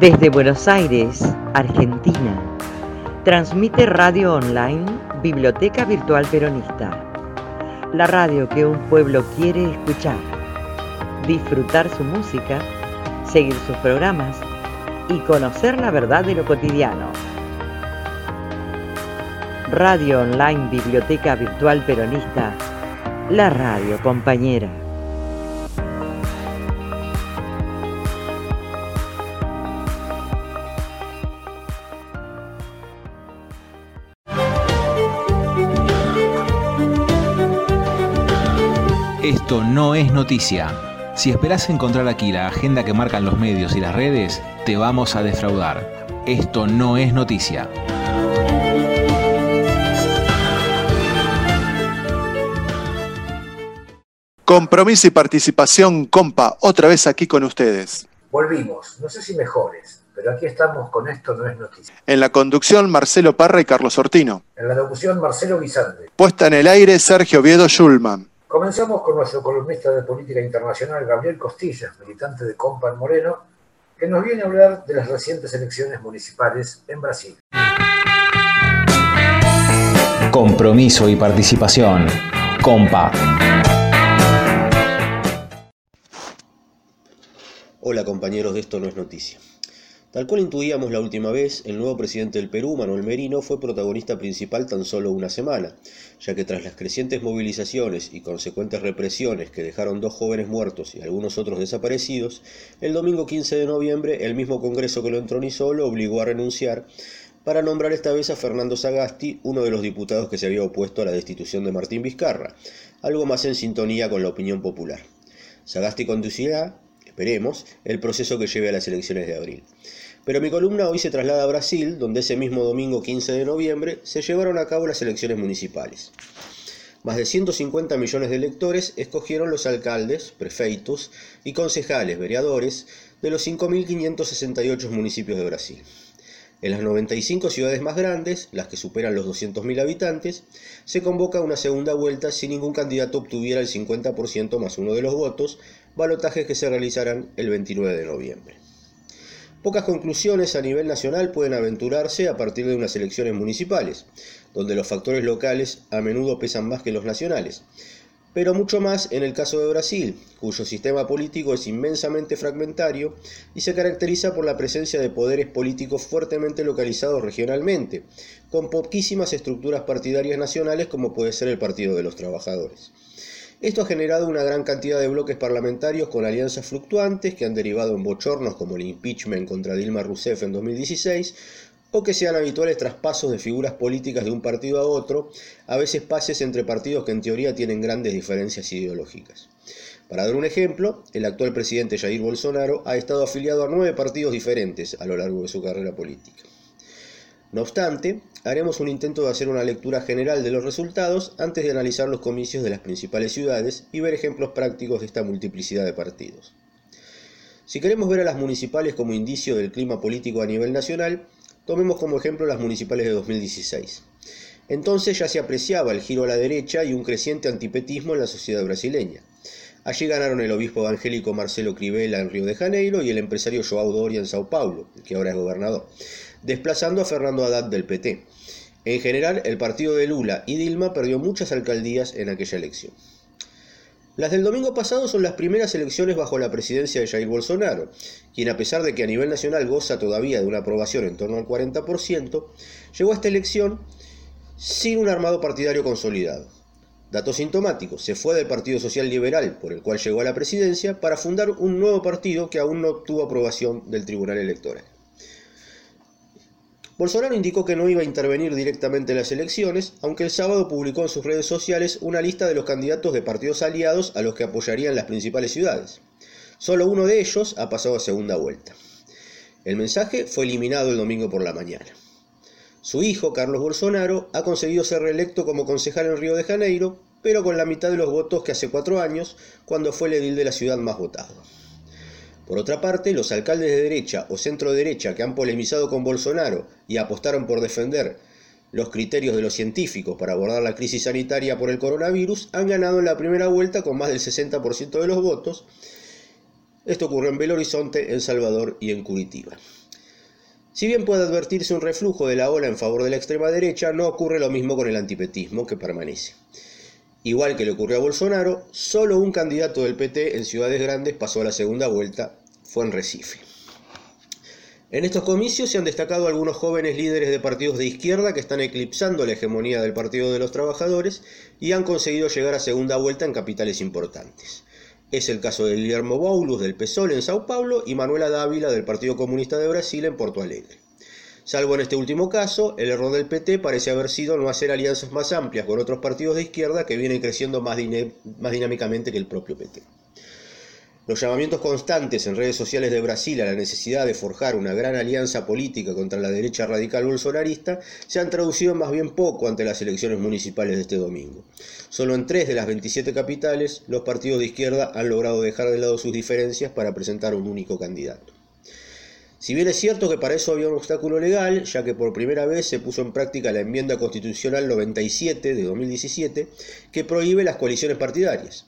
Desde Buenos Aires, Argentina, transmite radio online Biblioteca Virtual Peronista. La radio que un pueblo quiere escuchar, disfrutar su música, seguir sus programas y conocer la verdad de lo cotidiano. Radio Online Biblioteca Virtual Peronista, la radio compañera. Esto no es noticia. Si esperás encontrar aquí la agenda que marcan los medios y las redes, te vamos a defraudar. Esto no es noticia. Compromiso y participación, compa, otra vez aquí con ustedes. Volvimos, no sé si mejores, pero aquí estamos con Esto no es noticia. En la conducción, Marcelo Parra y Carlos Ortino. En la locución, Marcelo Guisante. Puesta en el aire, Sergio Viedo Schulman. Comenzamos con nuestro columnista de política internacional, Gabriel Costillas, militante de Compa en Moreno, que nos viene a hablar de las recientes elecciones municipales en Brasil. Compromiso y participación. Compa. Hola compañeros de Esto no es noticia. Tal cual intuíamos la última vez, el nuevo presidente del Perú, Manuel Merino, fue protagonista principal tan solo una semana, ya que tras las crecientes movilizaciones y consecuentes represiones que dejaron dos jóvenes muertos y algunos otros desaparecidos, el domingo 15 de noviembre el mismo Congreso que lo entronizó lo obligó a renunciar para nombrar esta vez a Fernando Sagasti, uno de los diputados que se había opuesto a la destitución de Martín Vizcarra, algo más en sintonía con la opinión popular. Sagasti conducirá, esperemos, el proceso que lleve a las elecciones de abril. Pero mi columna hoy se traslada a Brasil, donde ese mismo domingo 15 de noviembre se llevaron a cabo las elecciones municipales. Más de 150 millones de electores escogieron los alcaldes, prefeitos y concejales, vereadores de los 5.568 municipios de Brasil. En las 95 ciudades más grandes, las que superan los 200.000 habitantes, se convoca una segunda vuelta si ningún candidato obtuviera el 50% más uno de los votos, balotajes que se realizarán el 29 de noviembre. Pocas conclusiones a nivel nacional pueden aventurarse a partir de unas elecciones municipales, donde los factores locales a menudo pesan más que los nacionales, pero mucho más en el caso de Brasil, cuyo sistema político es inmensamente fragmentario y se caracteriza por la presencia de poderes políticos fuertemente localizados regionalmente, con poquísimas estructuras partidarias nacionales como puede ser el Partido de los Trabajadores. Esto ha generado una gran cantidad de bloques parlamentarios con alianzas fluctuantes que han derivado en bochornos como el impeachment contra Dilma Rousseff en 2016 o que sean habituales traspasos de figuras políticas de un partido a otro, a veces pases entre partidos que en teoría tienen grandes diferencias ideológicas. Para dar un ejemplo, el actual presidente Jair Bolsonaro ha estado afiliado a nueve partidos diferentes a lo largo de su carrera política. No obstante, haremos un intento de hacer una lectura general de los resultados antes de analizar los comicios de las principales ciudades y ver ejemplos prácticos de esta multiplicidad de partidos. Si queremos ver a las municipales como indicio del clima político a nivel nacional, tomemos como ejemplo las municipales de 2016. Entonces ya se apreciaba el giro a la derecha y un creciente antipetismo en la sociedad brasileña. Allí ganaron el obispo evangélico Marcelo Crivella en Río de Janeiro y el empresario Joao Doria en Sao Paulo, que ahora es gobernador desplazando a Fernando Haddad del PT. En general, el partido de Lula y Dilma perdió muchas alcaldías en aquella elección. Las del domingo pasado son las primeras elecciones bajo la presidencia de Jair Bolsonaro, quien a pesar de que a nivel nacional goza todavía de una aprobación en torno al 40%, llegó a esta elección sin un armado partidario consolidado. Dato sintomático, se fue del Partido Social Liberal, por el cual llegó a la presidencia, para fundar un nuevo partido que aún no obtuvo aprobación del Tribunal Electoral. Bolsonaro indicó que no iba a intervenir directamente en las elecciones, aunque el sábado publicó en sus redes sociales una lista de los candidatos de partidos aliados a los que apoyarían las principales ciudades. Solo uno de ellos ha pasado a segunda vuelta. El mensaje fue eliminado el domingo por la mañana. Su hijo, Carlos Bolsonaro, ha conseguido ser reelecto como concejal en Río de Janeiro, pero con la mitad de los votos que hace cuatro años, cuando fue el edil de la ciudad más votado. Por otra parte, los alcaldes de derecha o centro derecha que han polemizado con Bolsonaro y apostaron por defender los criterios de los científicos para abordar la crisis sanitaria por el coronavirus han ganado en la primera vuelta con más del 60% de los votos. Esto ocurrió en Belo Horizonte, El Salvador y en Curitiba. Si bien puede advertirse un reflujo de la ola en favor de la extrema derecha, no ocurre lo mismo con el antipetismo, que permanece. Igual que le ocurrió a Bolsonaro, solo un candidato del PT en ciudades grandes pasó a la segunda vuelta, fue en Recife. En estos comicios se han destacado algunos jóvenes líderes de partidos de izquierda que están eclipsando la hegemonía del Partido de los Trabajadores y han conseguido llegar a segunda vuelta en capitales importantes. Es el caso de Guillermo Boulos del PSOL en Sao Paulo y Manuela Dávila del Partido Comunista de Brasil en Porto Alegre. Salvo en este último caso, el error del PT parece haber sido no hacer alianzas más amplias con otros partidos de izquierda que vienen creciendo más, más dinámicamente que el propio PT. Los llamamientos constantes en redes sociales de Brasil a la necesidad de forjar una gran alianza política contra la derecha radical bolsonarista se han traducido más bien poco ante las elecciones municipales de este domingo. Solo en tres de las 27 capitales los partidos de izquierda han logrado dejar de lado sus diferencias para presentar un único candidato. Si bien es cierto que para eso había un obstáculo legal, ya que por primera vez se puso en práctica la enmienda constitucional 97 de 2017, que prohíbe las coaliciones partidarias.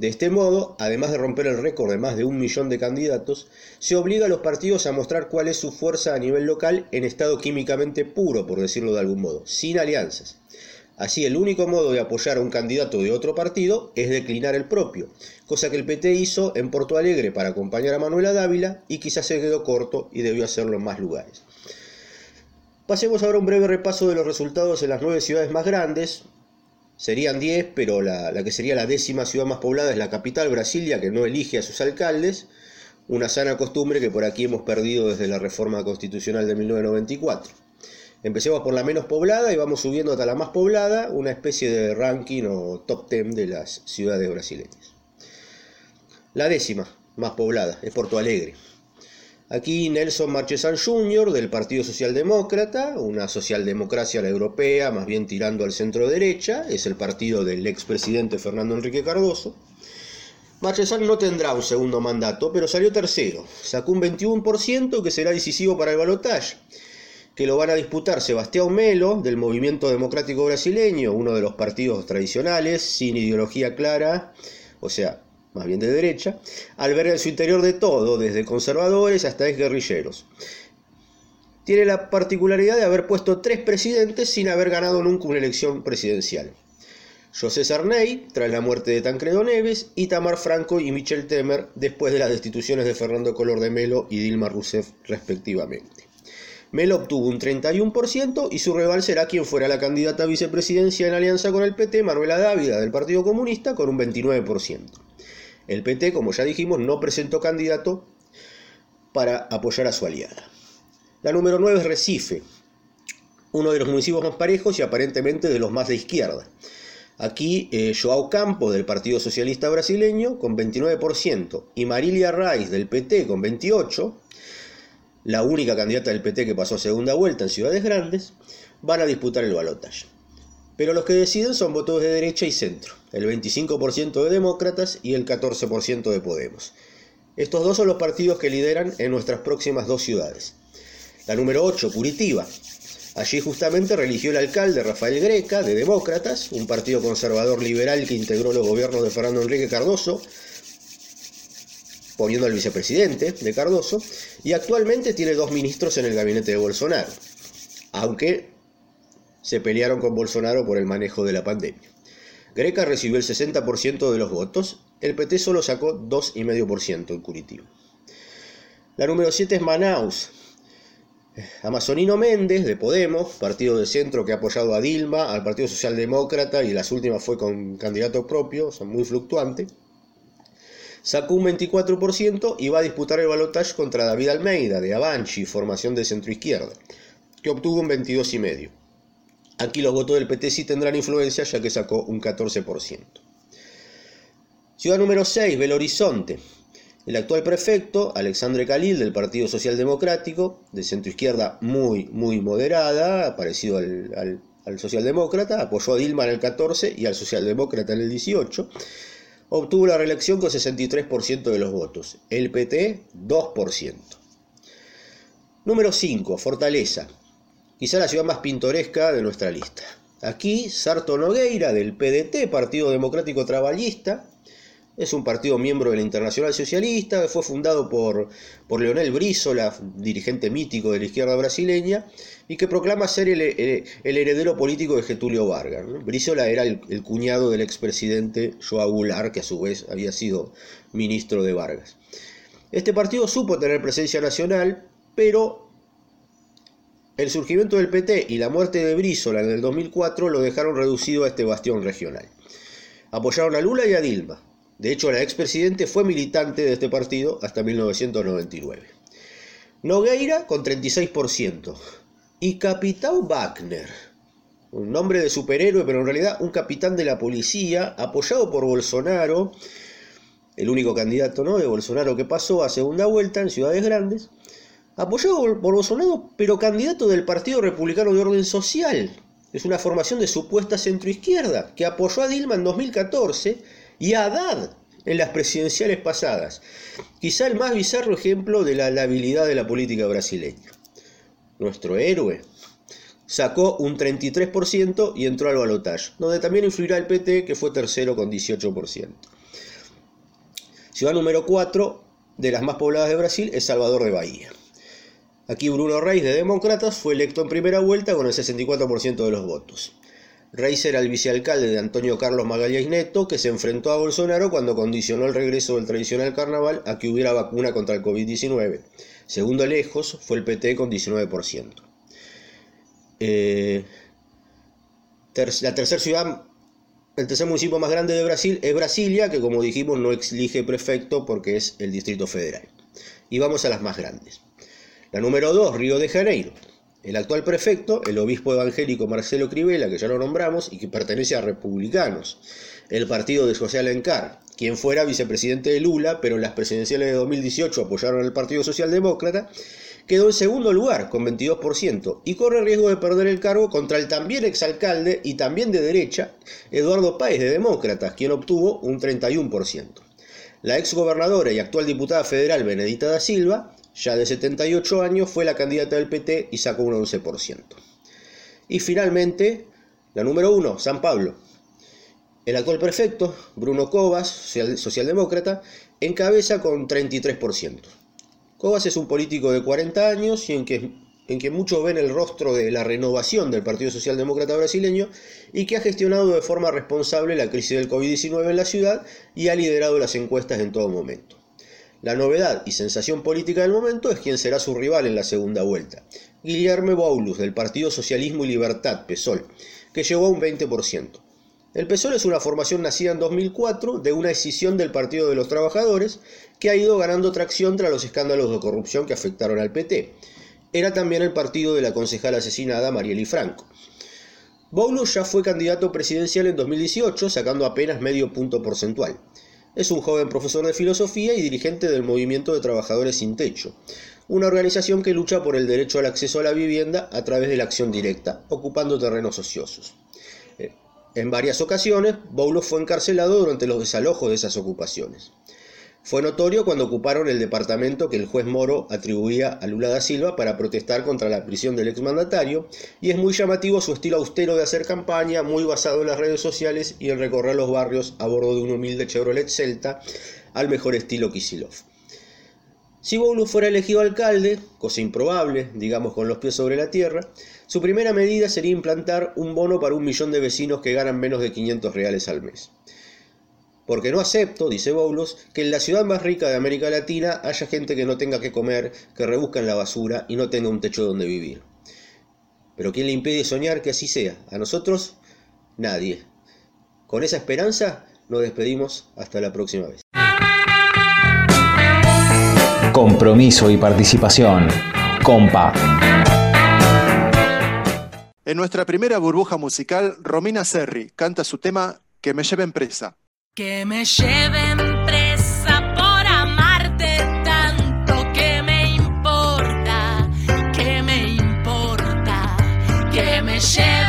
De este modo, además de romper el récord de más de un millón de candidatos, se obliga a los partidos a mostrar cuál es su fuerza a nivel local en estado químicamente puro, por decirlo de algún modo, sin alianzas. Así, el único modo de apoyar a un candidato de otro partido es declinar el propio, cosa que el PT hizo en Porto Alegre para acompañar a Manuela Dávila y quizás se quedó corto y debió hacerlo en más lugares. Pasemos ahora a un breve repaso de los resultados en las nueve ciudades más grandes, Serían 10, pero la, que sería la décima ciudad más poblada es la capital, Brasilia, que no elige a sus alcaldes, una sana costumbre que por aquí hemos perdido desde la reforma constitucional de 1994. Empecemos por la menos poblada y vamos subiendo hasta la más poblada, una especie de ranking o top 10 de las ciudades brasileñas. La décima más poblada es Porto Alegre, Aquí Nelson Marchesan Jr. del Partido Socialdemócrata, una socialdemocracia la europea, más bien tirando al centro derecha, es el partido del expresidente Fernando Enrique Cardoso. Marchesan no tendrá un segundo mandato, pero salió tercero. Sacó un 21% que será decisivo para el balotaje, que lo van a disputar Sebastián Melo del Movimiento Democrático Brasileño, uno de los partidos tradicionales, sin ideología clara, o sea, más bien de derecha, alberga en su interior de todo, desde conservadores hasta exguerrilleros. Tiene la particularidad de haber puesto tres presidentes sin haber ganado nunca una elección presidencial. José Sarney, tras la muerte de Tancredo Neves, y Tamar Franco y Michel Temer, después de las destituciones de Fernando Color de Melo y Dilma Rousseff, respectivamente. Melo obtuvo un 31% y su rival será quien fuera la candidata a vicepresidencia en alianza con el PT, Manuela Dávila, del Partido Comunista, con un 29%. El PT, como ya dijimos, no presentó candidato para apoyar a su aliada. La número 9 es Recife, uno de los municipios más parejos y aparentemente de los más de izquierda. Aquí eh, Joao Campos del Partido Socialista Brasileño con 29% y Marilia Reis del PT con 28%, la única candidata del PT que pasó segunda vuelta en ciudades grandes, van a disputar el balotaje. Pero los que deciden son votos de derecha y centro, el 25% de demócratas y el 14% de Podemos. Estos dos son los partidos que lideran en nuestras próximas dos ciudades. La número 8, Curitiba. Allí justamente religió el alcalde Rafael Greca, de Demócratas, un partido conservador liberal que integró los gobiernos de Fernando Enrique Cardoso, poniendo al vicepresidente de Cardoso, y actualmente tiene dos ministros en el gabinete de Bolsonaro, aunque se pelearon con Bolsonaro por el manejo de la pandemia. Greca recibió el 60% de los votos, el PT solo sacó 2,5% en Curitiba. La número 7 es Manaus. Amazonino Méndez, de Podemos, partido de centro que ha apoyado a Dilma, al Partido Socialdemócrata y las últimas fue con candidato propio, son muy fluctuante, sacó un 24% y va a disputar el balotaje contra David Almeida, de Avanchi, formación de centro izquierda, que obtuvo un 22,5%. Aquí los votos del PT sí tendrán influencia ya que sacó un 14%. Ciudad número 6, Belo Horizonte. El actual prefecto, Alexandre Khalil, del Partido Social Democrático, de centro izquierda muy, muy moderada, parecido al, al socialdemócrata, apoyó a Dilma en el 14 y al socialdemócrata en el 18, obtuvo la reelección con 63% de los votos, el PT 2%. Número 5, Fortaleza quizá la ciudad más pintoresca de nuestra lista. Aquí, Sarto Nogueira, del PDT, Partido Democrático Traballista, Es un partido miembro de la Internacional Socialista, fue fundado por, por Leonel Brizola, dirigente mítico de la izquierda brasileña, y que proclama ser el, heredero político de Getulio Vargas. Brizola era el, cuñado del expresidente Joao Goulart, que a su vez había sido ministro de Vargas. Este partido supo tener presencia nacional, pero el surgimiento del PT y la muerte de Brizola en el 2004 lo dejaron reducido a este bastión regional. Apoyaron a Lula y a Dilma. De hecho, la expresidente fue militante de este partido hasta 1999. Nogueira con 36%. Y Capitán Wagner, un nombre de superhéroe, pero en realidad un capitán de la policía, apoyado por Bolsonaro, el único candidato ¿no? de Bolsonaro que pasó a segunda vuelta en ciudades grandes, apoyado por Bolsonaro, pero candidato del Partido Republicano de Orden Social. Es una formación de supuesta centroizquierda que apoyó a Dilma en 2014 y a Haddad en las presidenciales pasadas. Quizá el más bizarro ejemplo de la labilidad de la política brasileña. Nuestro héroe sacó un 33% y entró al balotaje, donde también influirá el PT, que fue tercero con 18%. Ciudad número 4 de las más pobladas de Brasil es Salvador de Bahía. Aquí Bruno Reis de Demócratas fue electo en primera vuelta con el 64% de los votos. Reis era el vicealcalde de Antonio Carlos Magalhães Neto, que se enfrentó a Bolsonaro cuando condicionó el regreso del tradicional carnaval a que hubiera vacuna contra el COVID-19. Segundo lejos fue el PT con 19%. Eh, la tercera ciudad, el tercer municipio más grande de Brasil es Brasilia, que como dijimos no elige prefecto porque es el Distrito Federal. Y vamos a las más grandes. La número 2, Río de Janeiro. El actual prefecto, el obispo evangélico Marcelo Crivella, que ya lo nombramos, y que pertenece a Republicanos, el partido de José Alencar, quien fuera vicepresidente de Lula, pero en las presidenciales de 2018 apoyaron al Partido Socialdemócrata, quedó en segundo lugar con 22% y corre riesgo de perder el cargo contra el también exalcalde y también de derecha, Eduardo Páez de Demócratas, quien obtuvo un 31%. La exgobernadora y actual diputada federal Benedita da Silva ya de 78 años, fue la candidata del PT y sacó un 11%. Y finalmente, la número 1, San Pablo. El actual prefecto, Bruno Cobas, socialdemócrata, encabeza con 33%. Cobas es un político de 40 años y en que, en que muchos ven el rostro de la renovación del Partido Socialdemócrata brasileño y que ha gestionado de forma responsable la crisis del COVID-19 en la ciudad y ha liderado las encuestas en todo momento. La novedad y sensación política del momento es quien será su rival en la segunda vuelta, Guillermo Boulos, del Partido Socialismo y Libertad, PSOL, que llegó a un 20%. El PSOL es una formación nacida en 2004 de una escisión del Partido de los Trabajadores que ha ido ganando tracción tras los escándalos de corrupción que afectaron al PT. Era también el partido de la concejal asesinada Marieli Franco. Boulos ya fue candidato presidencial en 2018, sacando apenas medio punto porcentual. Es un joven profesor de filosofía y dirigente del Movimiento de Trabajadores Sin Techo, una organización que lucha por el derecho al acceso a la vivienda a través de la acción directa, ocupando terrenos ociosos. Eh, en varias ocasiones, Boulos fue encarcelado durante los desalojos de esas ocupaciones. Fue notorio cuando ocuparon el departamento que el juez Moro atribuía a Lula da Silva para protestar contra la prisión del exmandatario, y es muy llamativo su estilo austero de hacer campaña, muy basado en las redes sociales y en recorrer los barrios a bordo de un humilde Chevrolet Celta, al mejor estilo Kisilov. Si Boulos fuera elegido alcalde, cosa improbable, digamos con los pies sobre la tierra, su primera medida sería implantar un bono para un millón de vecinos que ganan menos de 500 reales al mes porque no acepto, dice Boulos, que en la ciudad más rica de América Latina haya gente que no tenga que comer, que rebusca en la basura y no tenga un techo donde vivir. Pero ¿quién le impide soñar que así sea? A nosotros, nadie. Con esa esperanza nos despedimos hasta la próxima vez. Compromiso y participación. Compa. En nuestra primera burbuja musical, Romina Serri canta su tema Que me lleven presa. Que me lleven presa por amarte tanto que me importa, que me importa, que me lleven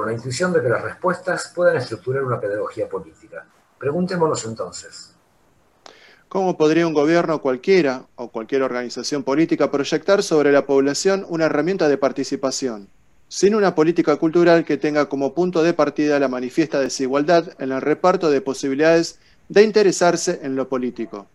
con la intuición de que las respuestas puedan estructurar una pedagogía política. Preguntémonos entonces, ¿Cómo podría un gobierno cualquiera o cualquier organización política proyectar sobre la población una herramienta de participación, sin una política cultural que tenga como punto de partida la manifiesta desigualdad en el reparto de posibilidades de interesarse en lo político?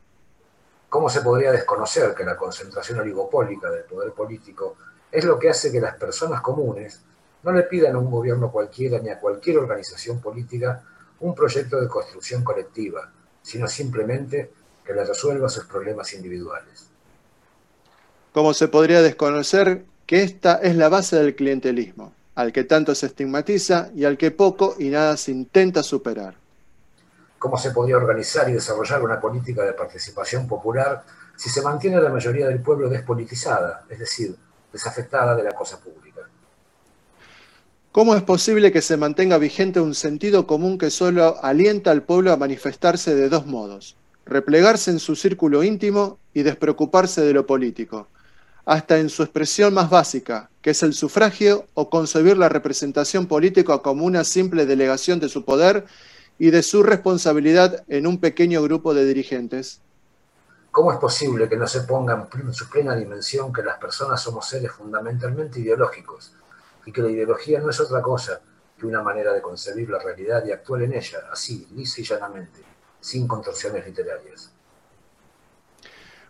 ¿cómo se podría desconocer que la concentración oligopólica del poder político es lo que hace que las personas comunes no le pidan a un gobierno cualquiera ni a cualquier organización política un proyecto de construcción colectiva, sino simplemente que le resuelva sus problemas individuales? ¿Cómo se podría desconocer que esta es la base del clientelismo, al que tanto se estigmatiza y al que poco y nada se intenta superar? ¿Cómo se podría organizar y desarrollar una política de participación popular si se mantiene la mayoría del pueblo despolitizada, es decir, desafectada de la cosa pública? ¿Cómo es posible que se mantenga vigente un sentido común que solo alienta al pueblo a manifestarse de dos modos? Replegarse en su círculo íntimo y despreocuparse de lo político, hasta en su expresión más básica, que es el sufragio o concebir la representación política como una simple delegación de su poder y de su responsabilidad en un pequeño grupo de dirigentes. ¿Cómo es posible que no se ponga en su plena dimensión que las personas somos seres fundamentalmente ideológicos y que la ideología no es otra cosa que una manera de concebir la realidad y actuar en ella, así, lisa y llanamente, sin contorsiones literarias?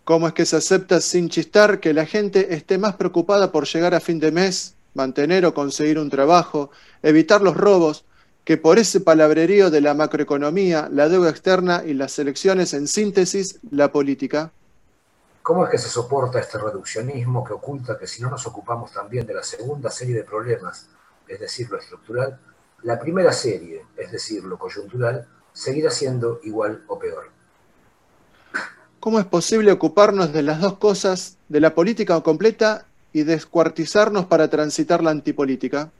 ¿Cómo es que se acepta sin chistar que la gente esté más preocupada por llegar a fin de mes, mantener o conseguir un trabajo, evitar los robos, que por ese palabrerío de la macroeconomía, la deuda externa y las elecciones, en síntesis, la política? ¿Cómo es que se soporta este reduccionismo que oculta que si no nos ocupamos también de la segunda serie de problemas, es decir, lo estructural, la primera serie, es decir, lo coyuntural, seguirá siendo igual o peor? ¿Cómo es posible ocuparnos de las dos cosas, de la política completa y descuartizarnos para transitar la antipolítica?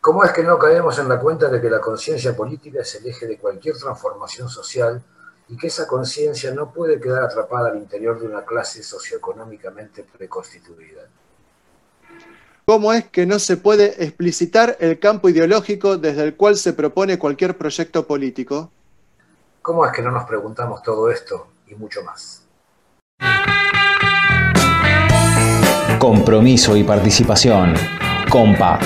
¿Cómo es que no caemos en la cuenta de que la conciencia política es el eje de cualquier transformación social y que esa conciencia no puede quedar atrapada al interior de una clase socioeconómicamente preconstituida? ¿Cómo es que no se puede explicitar el campo ideológico desde el cual se propone cualquier proyecto político? ¿Cómo es que no nos preguntamos todo esto y mucho más? Compromiso y participación. Compa.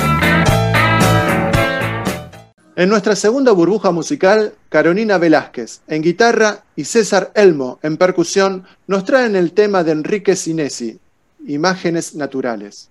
En nuestra segunda burbuja musical, Carolina Velázquez en guitarra y César Elmo en percusión nos traen el tema de Enrique Sinesi, Imágenes Naturales.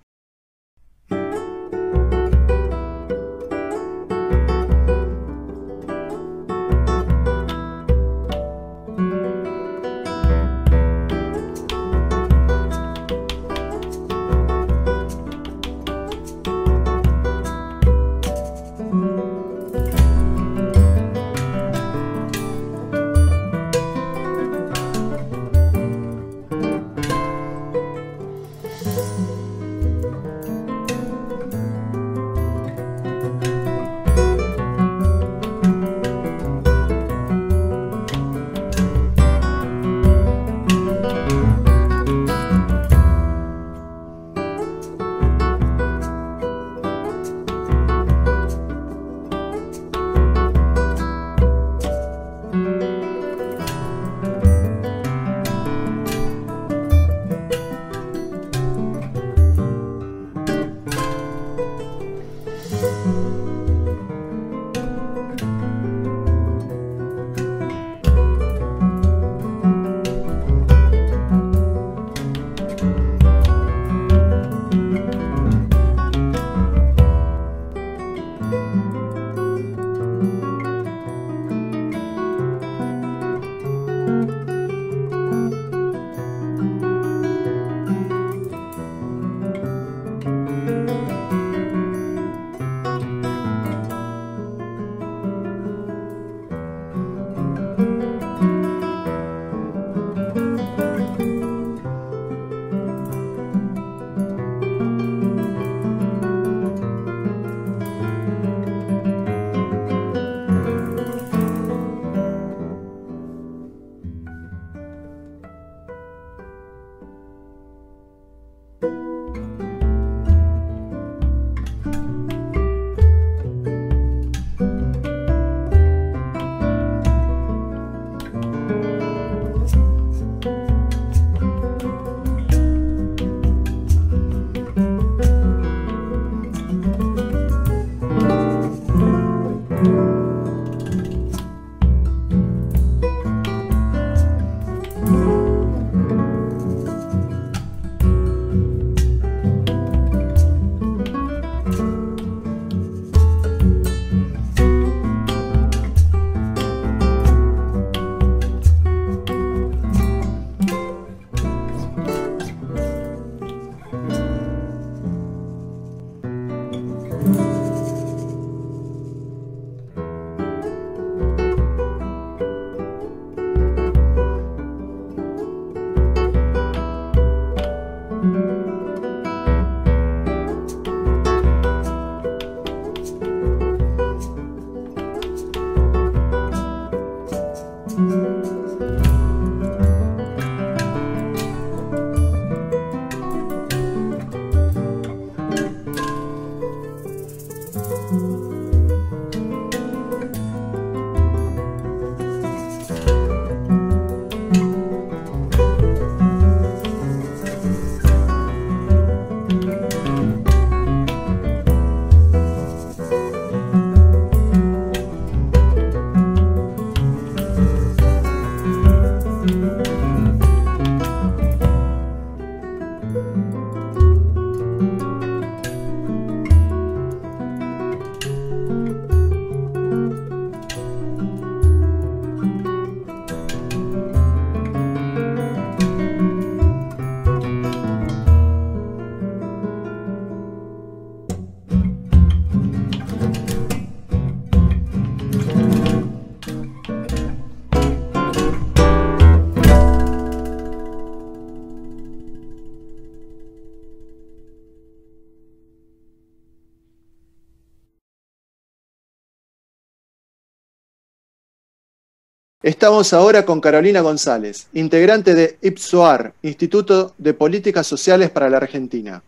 Estamos ahora con Carolina González, integrante de IPSOAR, Instituto de Políticas Sociales para la Argentina.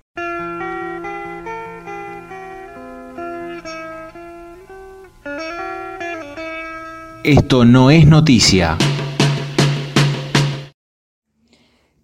Esto no es noticia.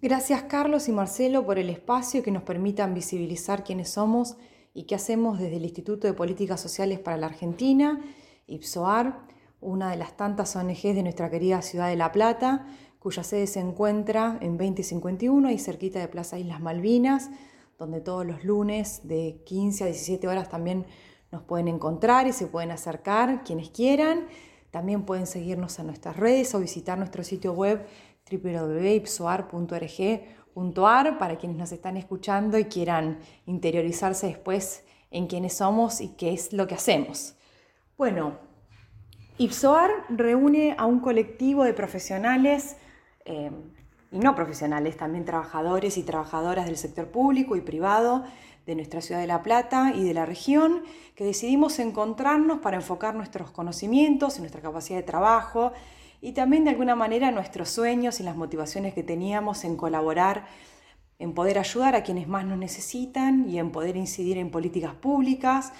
Gracias Carlos y Marcelo por el espacio que nos permitan visibilizar quiénes somos y qué hacemos desde el Instituto de Políticas Sociales para la Argentina, IPSOAR una de las tantas ONGs de nuestra querida ciudad de La Plata, cuya sede se encuentra en 2051 y cerquita de Plaza Islas Malvinas, donde todos los lunes de 15 a 17 horas también nos pueden encontrar y se pueden acercar quienes quieran. También pueden seguirnos en nuestras redes o visitar nuestro sitio web www.ipsoar.org.ar para quienes nos están escuchando y quieran interiorizarse después en quiénes somos y qué es lo que hacemos. Bueno, IPSOAR reúne a un colectivo de profesionales eh, y no profesionales, también trabajadores y trabajadoras del sector público y privado de nuestra ciudad de La Plata y de la región, que decidimos encontrarnos para enfocar nuestros conocimientos y nuestra capacidad de trabajo y también de alguna manera nuestros sueños y las motivaciones que teníamos en colaborar, en poder ayudar a quienes más nos necesitan y en poder incidir en políticas públicas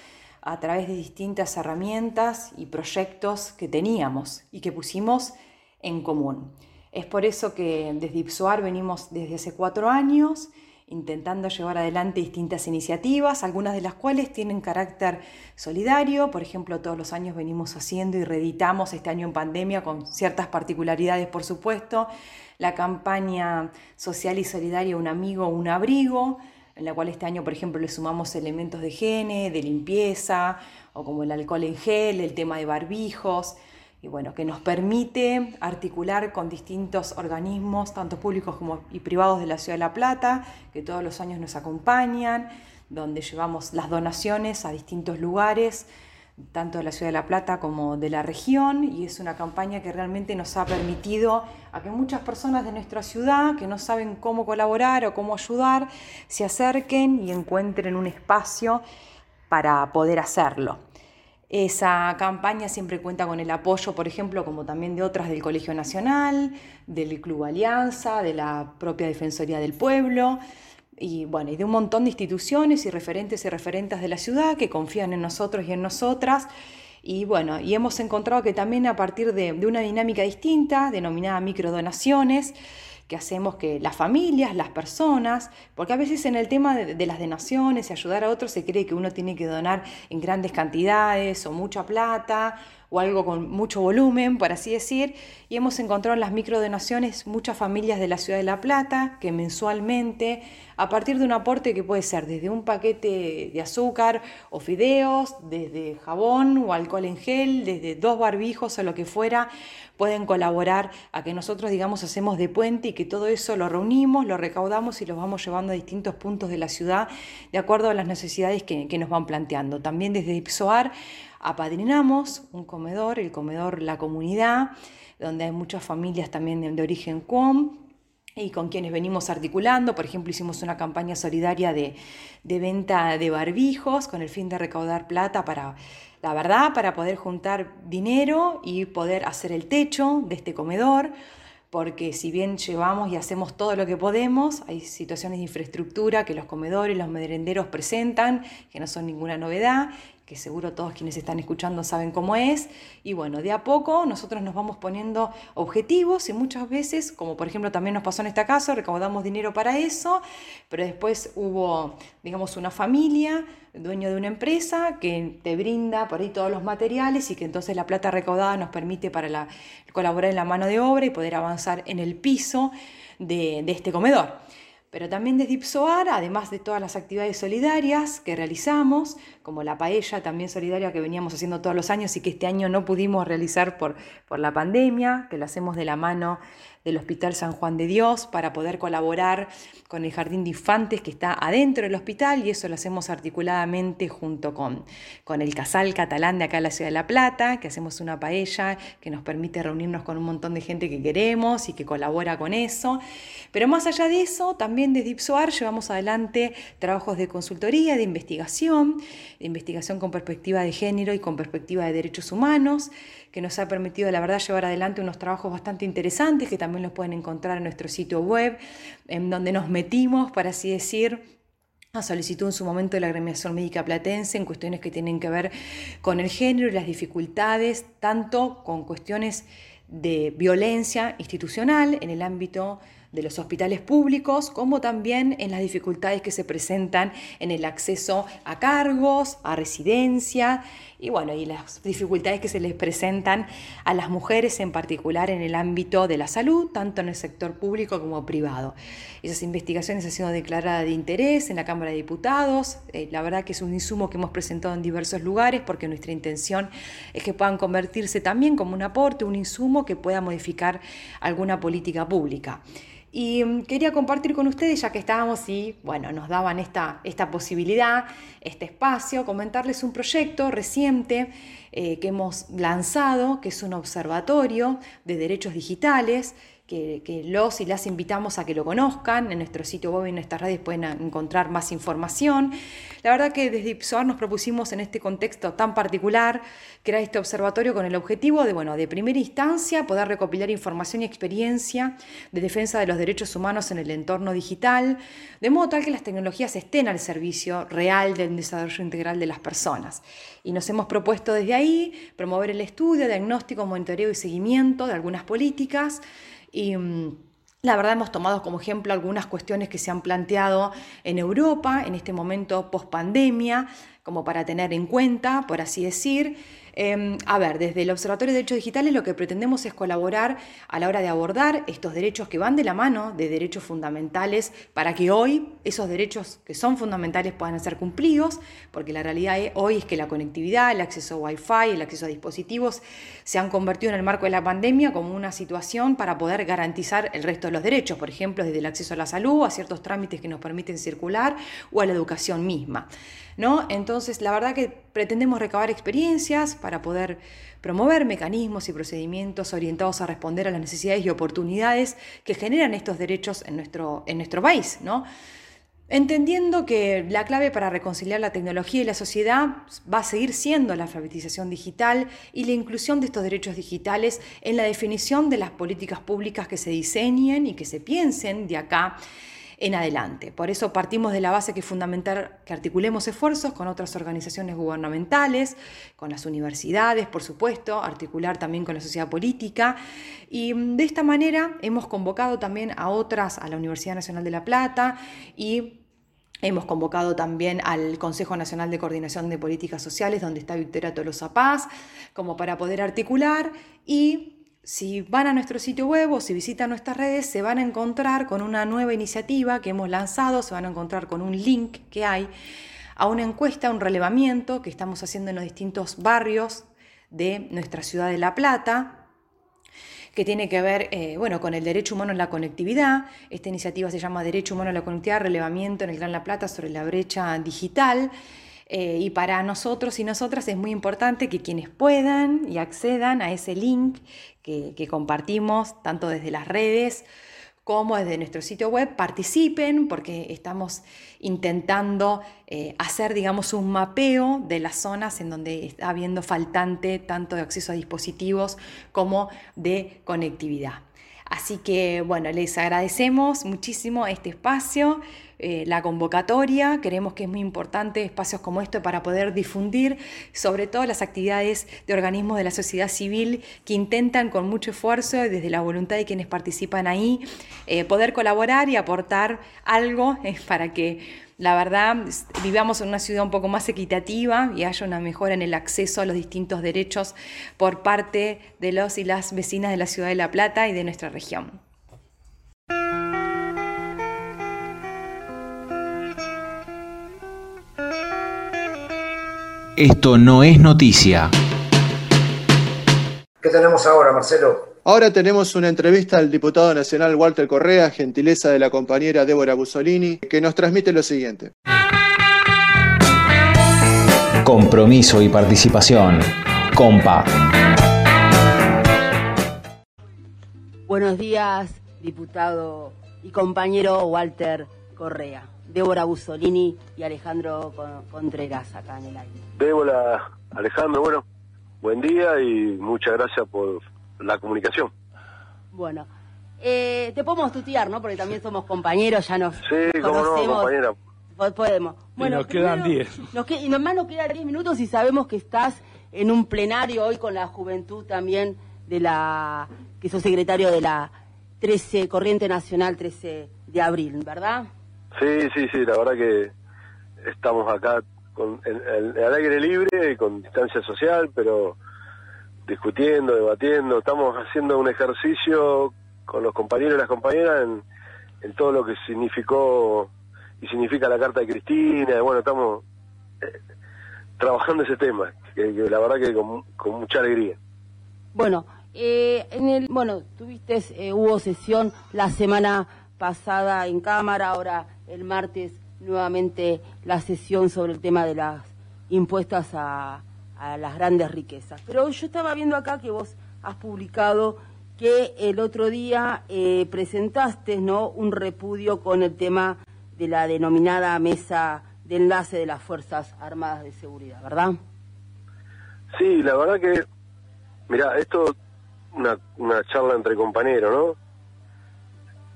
a través de distintas herramientas y proyectos que teníamos y que pusimos en común. Es por eso que desde IPSOAR venimos desde hace cuatro años intentando llevar adelante distintas iniciativas, algunas de las cuales tienen carácter solidario. Por ejemplo, todos los años venimos haciendo y reeditamos este año en pandemia con ciertas particularidades, por supuesto, la campaña social y solidaria Un amigo, un abrigo, en la cual este año, por ejemplo, le sumamos elementos de higiene, de limpieza, o como el alcohol en gel, el tema de barbijos, y bueno, que nos permite articular con distintos organismos, tanto públicos como y privados de la Ciudad de La Plata, que todos los años nos acompañan, donde llevamos las donaciones a distintos lugares tanto de la ciudad de La Plata como de la región y es una campaña que realmente nos ha permitido a que muchas personas de nuestra ciudad que no saben cómo colaborar o cómo ayudar se acerquen y encuentren un espacio para poder hacerlo. Esa campaña siempre cuenta con el apoyo, por ejemplo, como también de otras del Colegio Nacional, del Club Alianza, de la propia Defensoría del Pueblo, y bueno, y de un montón de instituciones y referentes y referentes de la ciudad que confían en nosotros y en nosotras. Y bueno, y hemos encontrado que también a partir de, de una dinámica distinta, denominada microdonaciones, que hacemos que las familias, las personas, porque a veces en el tema de, de, las donaciones y ayudar a otros se cree que uno tiene que donar en grandes cantidades o mucha plata o algo con mucho volumen, por así decir, y hemos encontrado en las microdonaciones muchas familias de la ciudad de La Plata que mensualmente, a partir de un aporte que puede ser desde un paquete de azúcar o fideos, desde jabón o alcohol en gel, desde dos barbijos o lo que fuera, pueden colaborar a que nosotros, digamos, hacemos de puente y que todo eso lo reunimos, lo recaudamos y lo vamos llevando a distintos puntos de la ciudad de acuerdo a las necesidades que, nos van planteando. También desde Ipsoar apadrinamos un comedor, el comedor La Comunidad, donde hay muchas familias también de, origen com, y con quienes venimos articulando. Por ejemplo, hicimos una campaña solidaria de, venta de barbijos con el fin de recaudar plata para, la verdad, para poder juntar dinero y poder hacer el techo de este comedor. Porque si bien llevamos y hacemos todo lo que podemos, hay situaciones de infraestructura que los comedores, los merenderos presentan, que no son ninguna novedad, que seguro todos quienes están escuchando saben cómo es. Y bueno, de a poco nosotros nos vamos poniendo objetivos y muchas veces, como por ejemplo también nos pasó en este caso, recaudamos dinero para eso, pero después hubo, digamos, una familia, dueño de una empresa, que te brinda por ahí todos los materiales y que entonces la plata recaudada nos permite para la, colaborar en la mano de obra y poder avanzar en el piso de este comedor pero también desde IPSOAR, además de todas las actividades solidarias que realizamos, como la paella también solidaria que veníamos haciendo todos los años y que este año no pudimos realizar por, por la pandemia, que lo hacemos de la mano del Hospital San Juan de Dios para poder colaborar con el Jardín de Infantes que está adentro del hospital y eso lo hacemos articuladamente junto con, con el Casal Catalán de acá en la Ciudad de La Plata, que hacemos una paella que nos permite reunirnos con un montón de gente que queremos y que colabora con eso. Pero más allá de eso, también desde IPSOAR llevamos adelante trabajos de consultoría, de investigación, de investigación con perspectiva de género y con perspectiva de derechos humanos, que nos ha permitido, la verdad, llevar adelante unos trabajos bastante interesantes que también los pueden encontrar en nuestro sitio web, en donde nos metimos, para así decir, a solicitud en su momento de la agremiación médica platense en cuestiones que tienen que ver con el género y las dificultades, tanto con cuestiones de violencia institucional en el ámbito de los hospitales públicos, como también en las dificultades que se presentan en el acceso a cargos, a residencia y bueno, y las dificultades que se les presentan a las mujeres en particular en el ámbito de la salud, tanto en el sector público como privado. Esas investigaciones han sido declaradas de interés en la Cámara de Diputados. Eh, la verdad que es un insumo que hemos presentado en diversos lugares porque nuestra intención es que puedan convertirse también como un aporte, un insumo que pueda modificar alguna política pública. Y mm, quería compartir con ustedes, ya que estábamos y bueno, nos daban esta, esta posibilidad, este espacio, comentarles un proyecto reciente eh, que hemos lanzado, que es un observatorio de derechos digitales que, los y las invitamos a que lo conozcan. En nuestro sitio web y en nuestras redes pueden encontrar más información. La verdad que desde IPSOAR nos propusimos en este contexto tan particular crear este observatorio con el objetivo de, bueno, de primera instancia poder recopilar información y experiencia de defensa de los derechos humanos en el entorno digital, de modo tal que las tecnologías estén al servicio real del desarrollo integral de las personas. Y nos hemos propuesto desde ahí promover el estudio, diagnóstico, monitoreo y seguimiento de algunas políticas y mm, la verdad hemos tomado como ejemplo algunas cuestiones que se han planteado en Europa en este momento post pandemia, como para tener en cuenta, por así decir. Em, a ver, desde el Observatorio de Derechos Digitales lo que pretendemos es colaborar a la hora de abordar estos derechos que van de la mano de derechos fundamentales para que hoy esos derechos que son fundamentales puedan ser cumplidos, porque la realidad hoy es que la conectividad, el acceso a Wi-Fi, el acceso a dispositivos se han convertido en el marco de la pandemia como una situación para poder garantizar el resto de los derechos, por ejemplo, desde el acceso a la salud, a ciertos trámites que nos permiten circular o a la educación misma. ¿No? Entonces, la verdad que pretendemos recabar experiencias para poder promover mecanismos y procedimientos orientados a responder a las necesidades y oportunidades que generan estos derechos en nuestro, en nuestro país, ¿no? Entendiendo que la clave para reconciliar la tecnología y la sociedad va a seguir siendo la alfabetización digital y la inclusión de estos derechos digitales en la definición de las políticas públicas que se diseñen y que se piensen de acá en adelante. Por eso partimos de la base que es fundamental que articulemos esfuerzos con otras organizaciones gubernamentales, con las universidades, por supuesto, articular también con la sociedad política. Y de esta manera hemos convocado también a otras, a la Universidad Nacional de La Plata y Hemos convocado también al Consejo Nacional de Coordinación de Políticas Sociales, donde está Victoria Tolosa Paz, como para poder articular y si van a nuestro sitio web o si visitan nuestras redes, se van a encontrar con una nueva iniciativa que hemos lanzado, se van a encontrar con un link que hay a una encuesta, un relevamiento que estamos haciendo en los distintos barrios de nuestra ciudad de La Plata, que tiene que ver eh, bueno, con el derecho humano en la conectividad. Esta iniciativa se llama Derecho Humano en la Conectividad, Relevamiento en el Gran La Plata sobre la brecha digital. Eh, y para nosotros y nosotras es muy importante que quienes puedan y accedan a ese link que, compartimos tanto desde las redes como desde nuestro sitio web participen porque estamos intentando eh, hacer, digamos, un mapeo de las zonas en donde está habiendo faltante tanto de acceso a dispositivos como de conectividad. Así que, bueno, les agradecemos muchísimo este espacio. Eh, la convocatoria. Creemos que es muy importante espacios como este para poder difundir sobre todo las actividades de organismos de la sociedad civil que intentan con mucho esfuerzo, desde la voluntad de quienes participan ahí, eh, poder colaborar y aportar algo eh, para que la verdad vivamos en una ciudad un poco más equitativa y haya una mejora en el acceso a los distintos derechos por parte de los y las vecinas de la ciudad de La Plata y de nuestra región. Esto no es noticia. ¿Qué tenemos ahora, Marcelo? Ahora tenemos una entrevista al diputado nacional Walter Correa, gentileza de la compañera Débora Bussolini, que nos transmite lo siguiente. Compromiso y participación. Compa. Buenos días, diputado y compañero Walter Correa. Débora Bussolini y Alejandro Contreras acá en el aire. Débora, Alejandro, bueno, buen día y muchas gracias por la comunicación. Bueno, eh, te podemos tutear, ¿no? Porque también somos compañeros, ya nos Sí, como no, compañera. Podemos. Bueno, y nos quedan 10. y nomás nos quedan 10 minutos y sabemos que estás en un plenario hoy con la juventud también de la... que sos secretario de la 13, Corriente Nacional 13 de abril, ¿verdad? Sí, sí, sí, la verdad que estamos acá con el, aire libre, con distancia social, pero discutiendo, debatiendo, estamos haciendo un ejercicio con los compañeros y las compañeras en, todo lo que significó y significa la carta de Cristina, bueno, estamos eh, trabajando ese tema, que, la verdad que con, mucha alegría. Bueno, eh, en el, bueno, tuviste, eh, hubo sesión la semana pasada en Cámara, ahora el martes nuevamente la sesión sobre el tema de las impuestas a, las grandes riquezas. Pero yo estaba viendo acá que vos has publicado que el otro día eh, presentaste ¿no? un repudio con el tema de la denominada mesa de enlace de las Fuerzas Armadas de Seguridad, ¿verdad? Sí, la verdad que, mira, esto una, una charla entre compañeros, ¿no?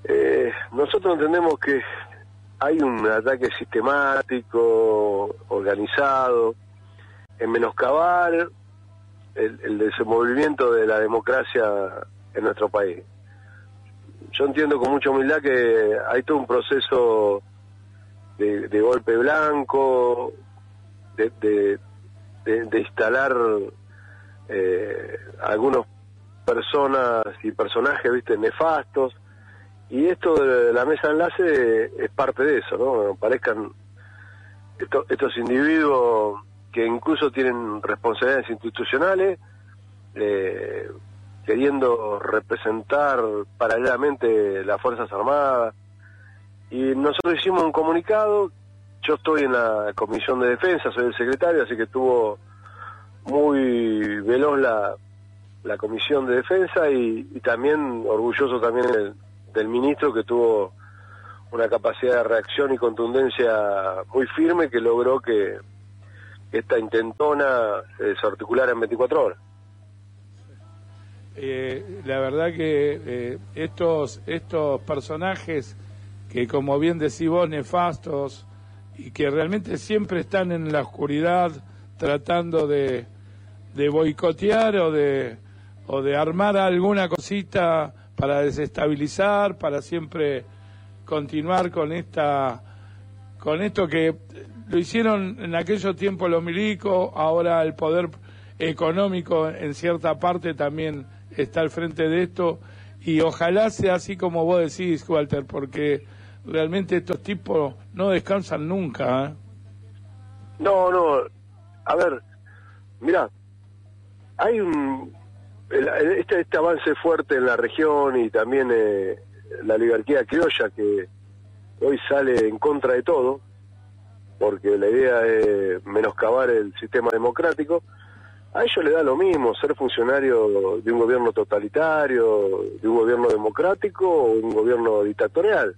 Eh, nosotros entendemos que hay un ataque sistemático, organizado, en menoscabar el, desenvolvimiento de la democracia en nuestro país. Yo entiendo con mucha humildad que hay todo un proceso de, golpe blanco, de, instalar eh, algunas personas y personajes, viste, nefastos, y esto de la mesa de enlace es parte de eso, ¿no? Parezcan estos individuos que incluso tienen responsabilidades institucionales, eh, queriendo representar paralelamente las Fuerzas Armadas. Y nosotros hicimos un comunicado, yo estoy en la Comisión de Defensa, soy el secretario, así que estuvo muy veloz la, la Comisión de Defensa y, y también orgulloso también el, del ministro que tuvo una capacidad de reacción y contundencia muy firme que logró que esta intentona se desarticulara en 24 horas. Eh, la verdad que eh, estos, estos personajes que como bien decís vos, nefastos, y que realmente siempre están en la oscuridad tratando de, de boicotear o de, o de armar alguna cosita para desestabilizar, para siempre continuar con esta con esto que lo hicieron en aquellos tiempos los milicos, ahora el poder económico en cierta parte también está al frente de esto y ojalá sea así como vos decís, Walter, porque realmente estos tipos no descansan nunca. ¿eh? No, no, a ver, mira, hay un, este, este avance fuerte en la región y también eh, la libertad criolla que hoy sale en contra de todo, porque la idea es menoscabar el sistema democrático, a ellos les da lo mismo ser funcionario de un gobierno totalitario, de un gobierno democrático o un gobierno dictatorial.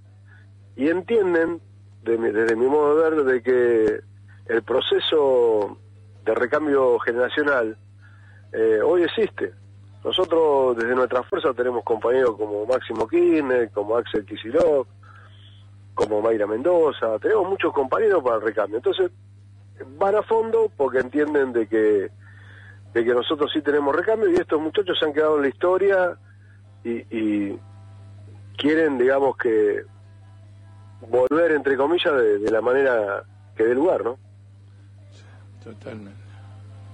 Y entienden, desde mi modo de ver, de que el proceso de recambio generacional eh, hoy existe. Nosotros desde nuestra fuerza tenemos compañeros como Máximo Kirchner, como Axel Kicillof, como Mayra Mendoza, tenemos muchos compañeros para el recambio. Entonces, van a fondo porque entienden de que de que nosotros sí tenemos recambio y estos muchachos se han quedado en la historia y, quieren, digamos, que volver, entre comillas, de, la manera que dé lugar, ¿no? Totalmente.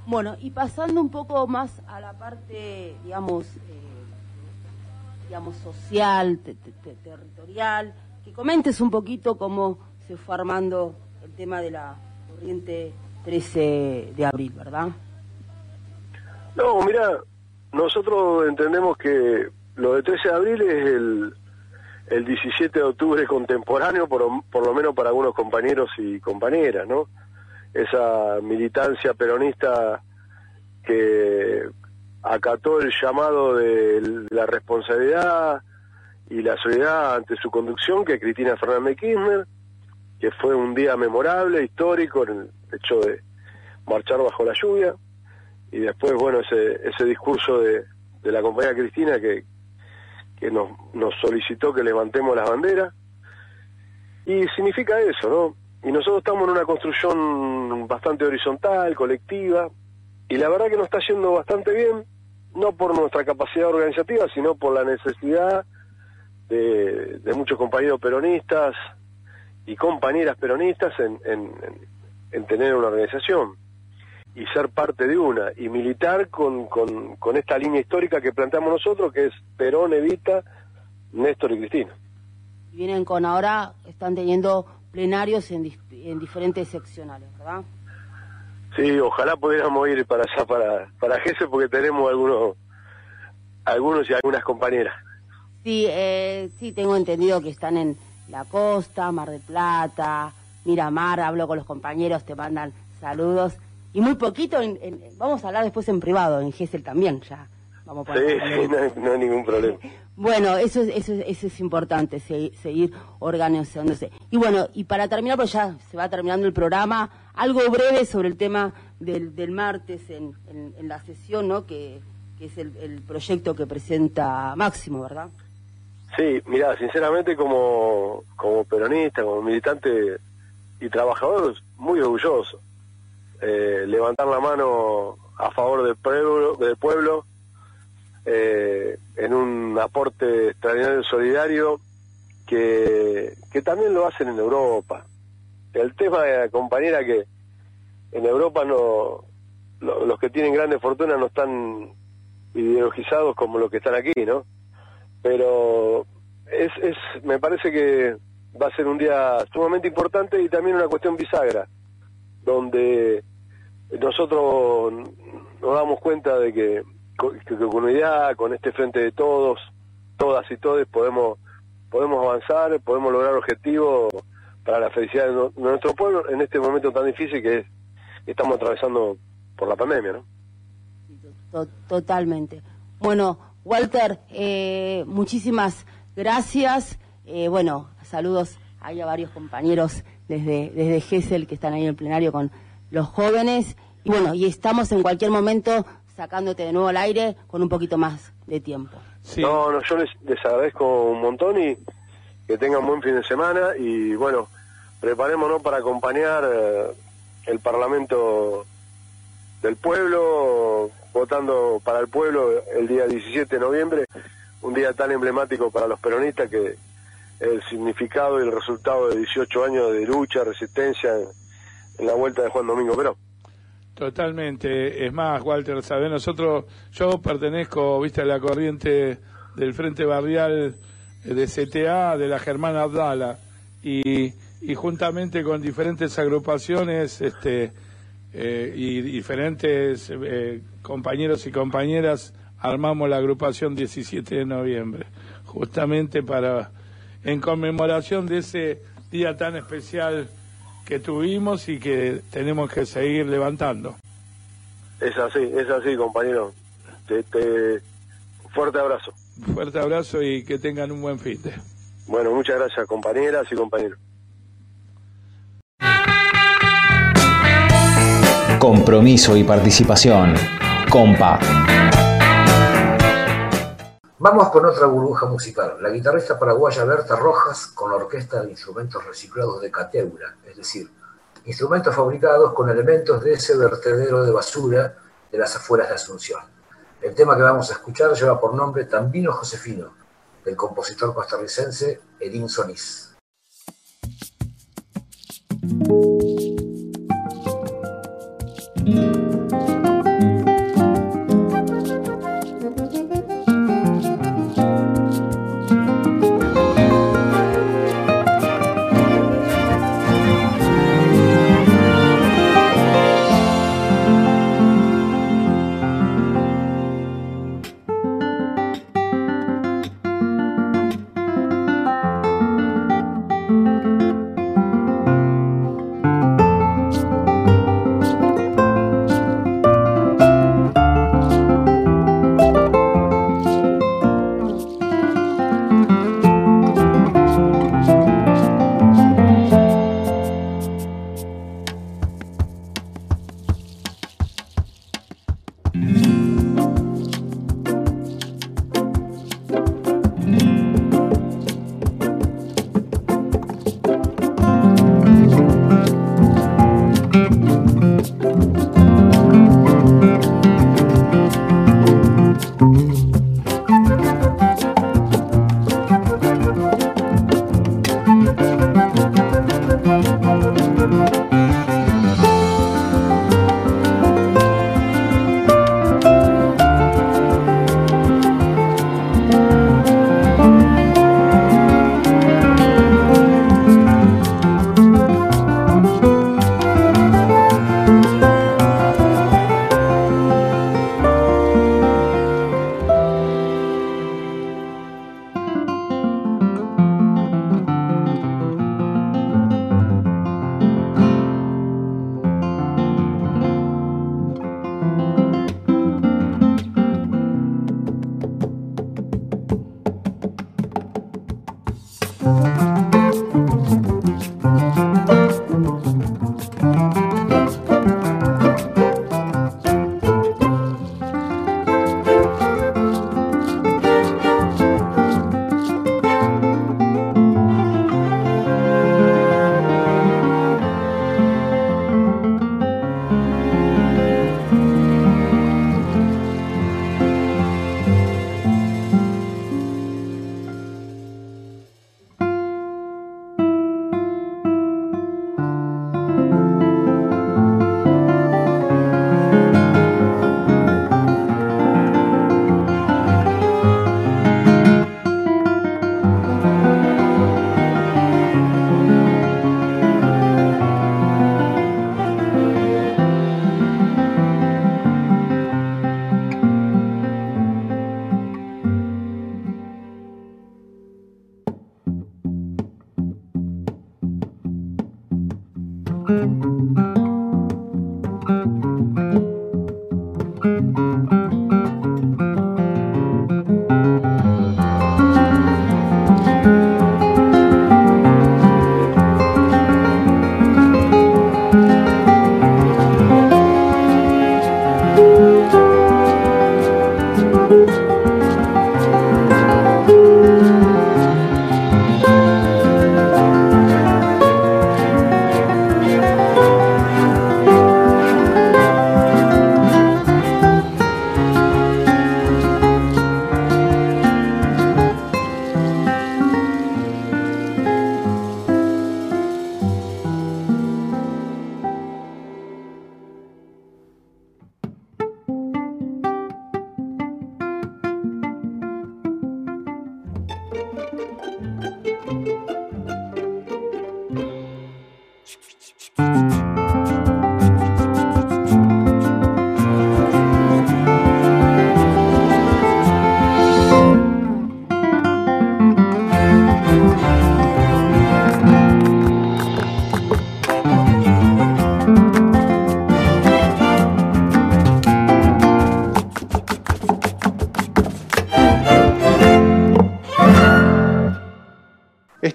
Bueno, y pasando un poco más a la parte, digamos, eh, digamos social, territorial, que comentes un poquito cómo se fue armando el tema de la corriente 13 de abril, ¿verdad? No, mira, nosotros entendemos que lo de 13 de abril es el, el 17 de octubre contemporáneo, por, por lo menos para algunos compañeros y compañeras, ¿no? Esa militancia peronista que acató el llamado de la responsabilidad y la solidaridad ante su conducción, que Cristina Fernández Kirchner, que fue un día memorable, histórico, en el hecho de marchar bajo la lluvia y después, bueno, ese, ese discurso de, de la compañera Cristina que, que nos, nos solicitó que levantemos las banderas. Y significa eso, ¿no? Y nosotros estamos en una construcción bastante horizontal, colectiva, y la verdad que nos está yendo bastante bien, no por nuestra capacidad organizativa, sino por la necesidad de, de muchos compañeros peronistas y compañeras peronistas en, en, en tener una organización y ser parte de una, y militar con, con, con, esta línea histórica que planteamos nosotros, que es Perón, Evita, Néstor y Cristina. Vienen con ahora, están teniendo plenarios en, en diferentes seccionales, ¿verdad? Sí, ojalá pudiéramos ir para allá, para, para Gese, porque tenemos algunos, algunos y algunas compañeras. Sí, eh, sí, tengo entendido que están en la costa, Mar del Plata, Miramar, hablo con los compañeros, te mandan saludos y muy poquito, vamos a hablar después en privado, en Gesell también, ya. Vamos sí, no, hay, ningún problema. Bueno, eso, eso, eso es importante, seguir organizándose. Y bueno, y para terminar, pues ya se va terminando el programa, algo breve sobre el tema del, del martes en, en, la sesión, ¿no? Que, que es el, el, proyecto que presenta Máximo, ¿verdad? Sí, mira, sinceramente como, como peronista, como militante y trabajador, muy orgulloso eh, levantar la mano a favor del pueblo, del pueblo eh, en un aporte extraordinario solidario que, que también lo hacen en Europa. El tema compañera que en Europa no los que tienen grandes fortunas no están ideologizados como los que están aquí, ¿no? Pero es, es me parece que va a ser un día sumamente importante y también una cuestión bisagra donde nosotros nos damos cuenta de que, con unidad, con este frente de todos, todas y todos, podemos, podemos avanzar, podemos lograr objetivos para la felicidad de, nuestro pueblo en este momento tan difícil que estamos atravesando por la pandemia, ¿no? Totalmente. Bueno, Walter, eh, muchísimas gracias. Eh, bueno, saludos hay a varios compañeros desde, desde GESEL que están ahí en el plenario con los jóvenes. Y bueno, y estamos en cualquier momento sacándote de nuevo al aire con un poquito más de tiempo. No, no, yo les, agradezco un montón y que tengan buen fin de semana y bueno, preparémonos para acompañar eh, el Parlamento del Pueblo, votando para el pueblo el día 17 de noviembre, un día tan emblemático para los peronistas que el significado y el resultado de 18 años de lucha, resistencia en, la vuelta de Juan Domingo Perón. Totalmente. Es más, Walter, ¿sabes? Nosotros, yo pertenezco, viste, a la corriente del Frente Barrial de CTA, de la Germana Abdala, y, y juntamente con diferentes agrupaciones este, eh, y diferentes eh, compañeros y compañeras armamos la agrupación 17 de noviembre, justamente para en conmemoración de ese día tan especial que tuvimos y que tenemos que seguir levantando. Es así, es así, compañero. Te, te- Fuerte abrazo. Fuerte abrazo y que tengan un buen fin de. Bueno, muchas gracias, compañeras y compañeros. Compromiso y participación. Compa. Vamos con otra burbuja musical. La guitarrista paraguaya Berta Rojas con la orquesta de instrumentos reciclados de Cateura, es decir, instrumentos fabricados con elementos de ese vertedero de basura de las afueras de Asunción. El tema que vamos a escuchar lleva por nombre Tambino Josefino, del compositor costarricense Edín Solís.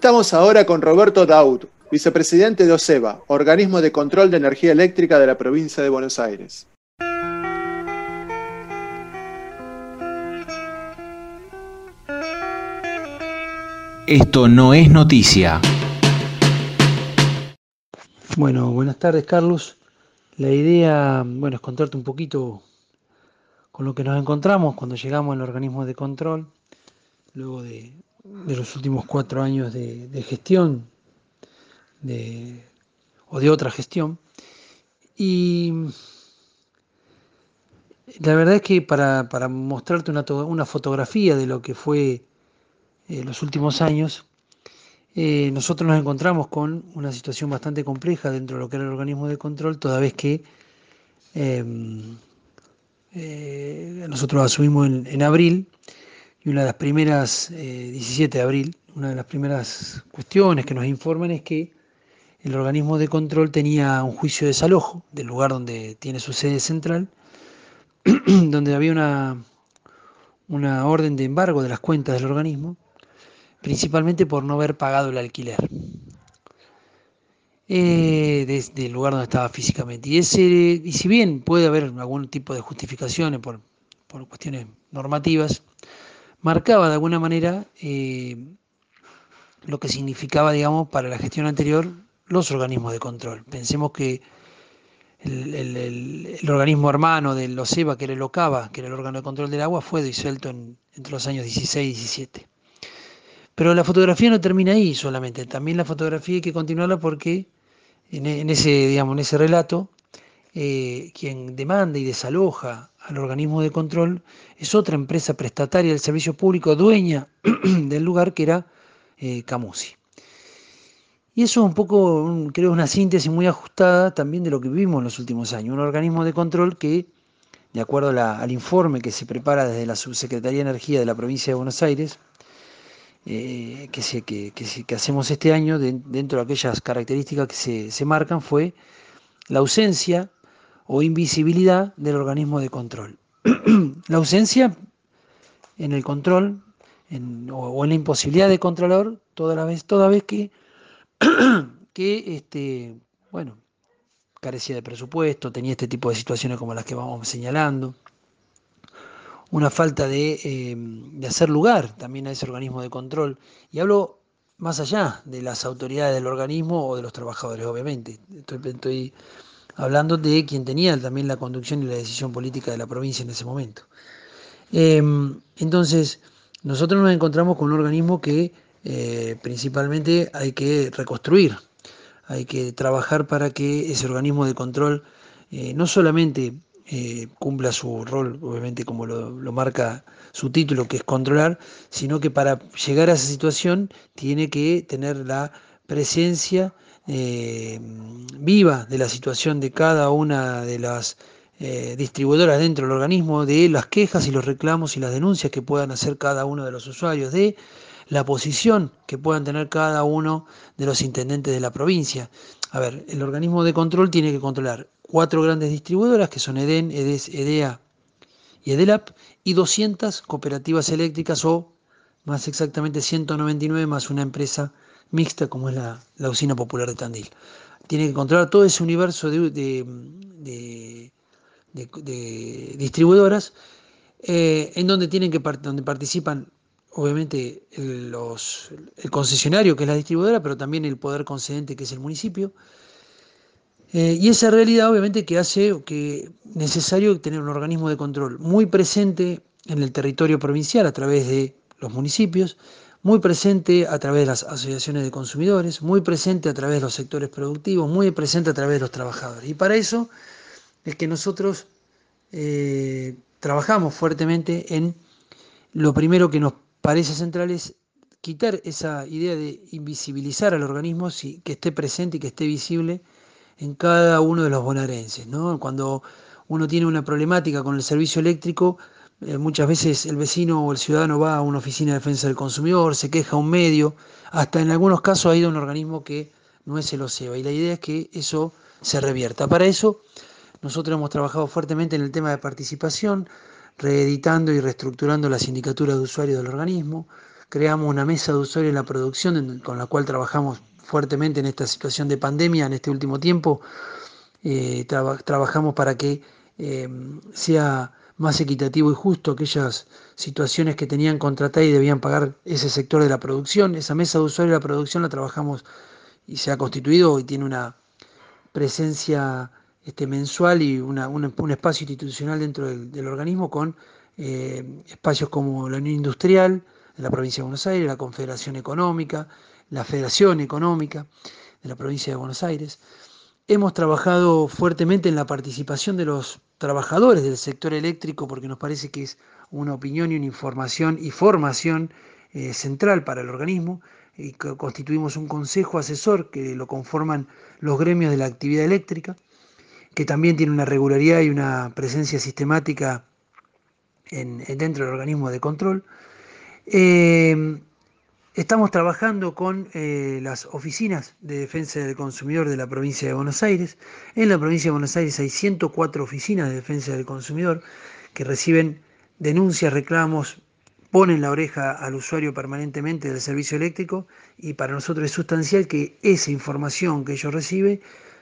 Vamos ahora con Roberto Daud, vicepresidente de OSEBA, Organismo de Control de Energía Eléctrica de la provincia de Buenos Aires. Esto no es noticia. Bueno, buenas tardes Carlos. La idea, bueno, es contarte un poquito con lo que nos encontramos cuando llegamos al organismo de control, luego de, los últimos cuatro años de, gestión o de otra gestión. Y la verdad es que para, mostrarte una, fotografía de lo que fue eh, los últimos años, eh, nosotros nos encontramos con una situación bastante compleja dentro de lo que era el organismo de control, toda vez que em, eh, nosotros asumimos en, abril y una de las primeras, 17 eh, de abril, una de las primeras cuestiones que nos informan es que el organismo de control tenía un juicio de desalojo del lugar donde tiene su sede central, donde había una, una orden de embargo de las cuentas del organismo principalmente por no haber pagado el alquiler eh, desde el lugar donde estaba físicamente. Y, ese, y si bien puede haber algún tipo de justificaciones por, cuestiones normativas, marcaba de alguna manera eh, lo que significaba, digamos, para la gestión anterior los organismos de control. Pensemos que el, organismo hermano del OSEBA, que era el OCABA, que era el órgano de control del agua, fue disuelto entre los años 16 y 17. Pero la fotografía no termina ahí solamente, también la fotografía hay que continuarla porque en, ese, digamos, en ese relato, eh, quien demanda y desaloja al organismo de control es otra empresa prestataria del servicio público, dueña del lugar que era eh, Camusi. Y eso es un poco, creo, una síntesis muy ajustada también de lo que vivimos en los últimos años. Un organismo de control que, de acuerdo al informe que se prepara desde la Subsecretaría de Energía de la provincia de Buenos Aires, eh, que, que, hacemos este año dentro de aquellas características que se, marcan fue la ausencia o invisibilidad del organismo de control. la ausencia en el control o, en la imposibilidad de controlar toda vez, que, que este, bueno, carecía de presupuesto, tenía este tipo de situaciones como las que vamos señalando una falta eh, de, hacer lugar también a ese organismo de control. Y hablo más allá de las autoridades del organismo o de los trabajadores, obviamente. Estoy, hablando de quien tenía también la conducción y la decisión política de la provincia en ese momento. Em, entonces, nosotros nos encontramos con un organismo que eh, principalmente hay que reconstruir, hay que trabajar para que ese organismo de control eh, no solamente eh, cumpla su rol, obviamente como lo, marca su título, que es controlar, sino que para llegar a esa situación tiene que tener la presencia eh, viva de la situación de cada una de las eh, distribuidoras dentro del organismo, de las quejas y los reclamos y las denuncias que puedan hacer cada uno de los usuarios, de la posición que puedan tener cada uno de los intendentes de la provincia. A ver, el organismo de control tiene que controlar cuatro grandes distribuidoras que son EDEN, EDES, EDEA y EDELAP y 200 cooperativas eléctricas o más exactamente 199 más una empresa mixta como es la, usina popular de Tandil. Tiene que controlar todo ese universo de, distribuidoras eh, en donde tienen que donde participan obviamente los, el concesionario que es la distribuidora, pero también el poder concedente que es el municipio eh, y esa realidad obviamente que hace que necesario tener un organismo de control muy presente en el territorio provincial a través de los municipios, muy presente a través de las asociaciones de consumidores, muy presente a través de los sectores productivos, muy presente a través de los trabajadores. Y para eso es que nosotros eh, trabajamos fuertemente en lo primero que nos parece central es quitar esa idea de invisibilizar al organismo, que esté presente y que esté visible en cada uno de los bonaerenses. ¿no? Cuando uno tiene una problemática con el servicio eléctrico, eh, muchas veces el vecino o el ciudadano va a una oficina de defensa del consumidor, se queja a un medio, hasta en algunos casos ha ido a un organismo que no es el OSEBA. Y la idea es que eso se revierta. Para eso, nosotros hemos trabajado fuertemente en el tema de participación, reeditando y reestructurando la sindicatura de usuarios del organismo, creamos una mesa de usuarios en la producción con la cual trabajamos fuertemente en esta situación de pandemia en este último tiempo. Eh, trabajamos para que eh, sea más equitativo y justo aquellas situaciones que tenían contratada y debían pagar ese sector de la producción. Esa mesa de usuarios de la producción la trabajamos y se ha constituido y tiene una presencia este, mensual y un espacio institucional dentro del, organismo con eh, espacios como la Unión Industrial de la provincia de Buenos Aires, la Confederación Económica, la Federación Económica de la provincia de Buenos Aires. Hemos trabajado fuertemente en la participación de los trabajadores del sector eléctrico porque nos parece que es una opinión y una información y formación eh, central para el organismo y constituimos un consejo asesor que lo conforman los gremios de la actividad eléctrica, que también tiene una regularidad y una presencia sistemática en, dentro del organismo de control. Eh, estamos trabajando con eh, las oficinas de defensa del consumidor de la provincia de Buenos Aires. En la provincia de Buenos Aires hay 104 oficinas de defensa del consumidor que reciben denuncias, reclamos, ponen la oreja al usuario permanentemente del servicio eléctrico y para nosotros es sustancial que esa información que ellos reciben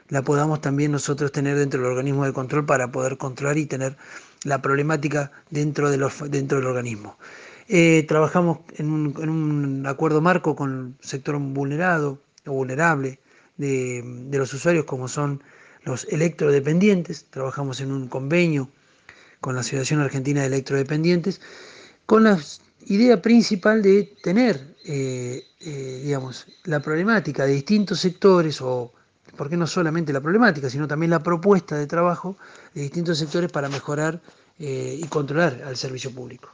la podamos también nosotros tener dentro del organismo de control para poder controlar y tener la problemática dentro, del organismo. Eh, trabajamos en un, acuerdo marco con el sector vulnerado o vulnerable de, los usuarios como son los electrodependientes, trabajamos en un convenio con la Asociación Argentina de Electrodependientes con la idea principal de tener, eh, eh, digamos, la problemática de distintos sectores, o porque no solamente la problemática, sino también la propuesta de trabajo de distintos sectores para mejorar y controlar al servicio público.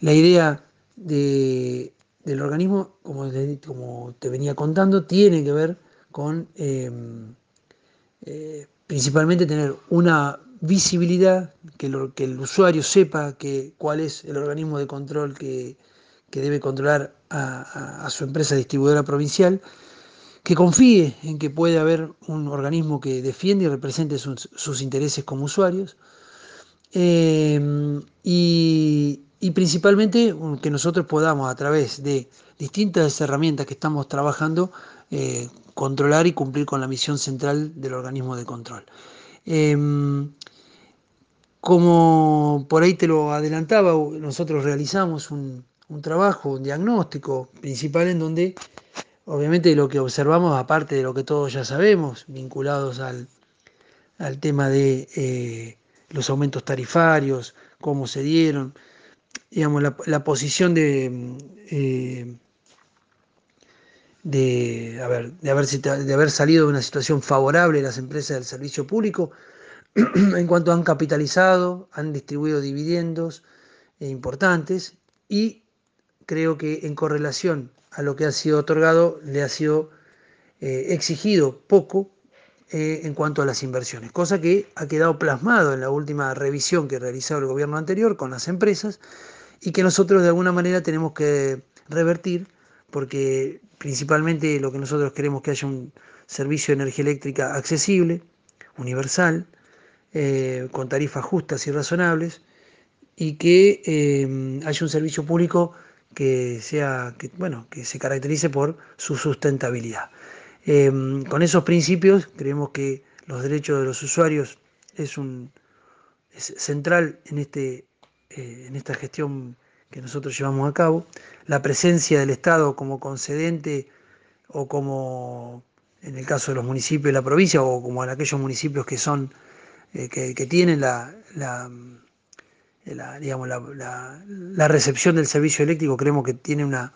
La idea del organismo, como te venía contando, tiene que ver con principalmente tener una visibilidad, que, que el usuario sepa que, cuál es el organismo de control que, debe controlar a, su empresa distribuidora provincial, que confíe en que puede haber un organismo que defiende y represente sus, intereses como usuarios, eh, y, principalmente que nosotros podamos a través de distintas herramientas que estamos trabajando, eh, controlar y cumplir con la misión central del organismo de control. Eh, como por ahí te lo adelantaba, nosotros realizamos un, trabajo, un diagnóstico principal en donde obviamente lo que observamos, aparte de lo que todos ya sabemos, vinculados al, tema de eh, los aumentos tarifarios, cómo se dieron, digamos, la, posición de, eh, de, de, haber, de haber salido de una situación favorable las empresas del servicio público, en cuanto han capitalizado, han distribuido dividendos eh, importantes y creo que en correlación a lo que ha sido otorgado le ha sido eh, exigido poco eh, en cuanto a las inversiones, cosa que ha quedado plasmado en la última revisión que realizó el gobierno anterior con las empresas y que nosotros de alguna manera tenemos que revertir porque principalmente lo que nosotros queremos que haya un servicio de energía eléctrica accesible, universal, eh, con tarifas justas y razonables y que eh, haya un servicio público que sea que, bueno que se caracterice por su sustentabilidad. Eh, con esos principios creemos que los derechos de los usuarios es un es central en este en esta gestión que nosotros llevamos a cabo. La presencia del Estado como concedente o como en el caso de los municipios de la provincia o como en aquellos municipios que son eh, que, tienen la, la, digamos, la, recepción del servicio eléctrico, creemos que tiene una,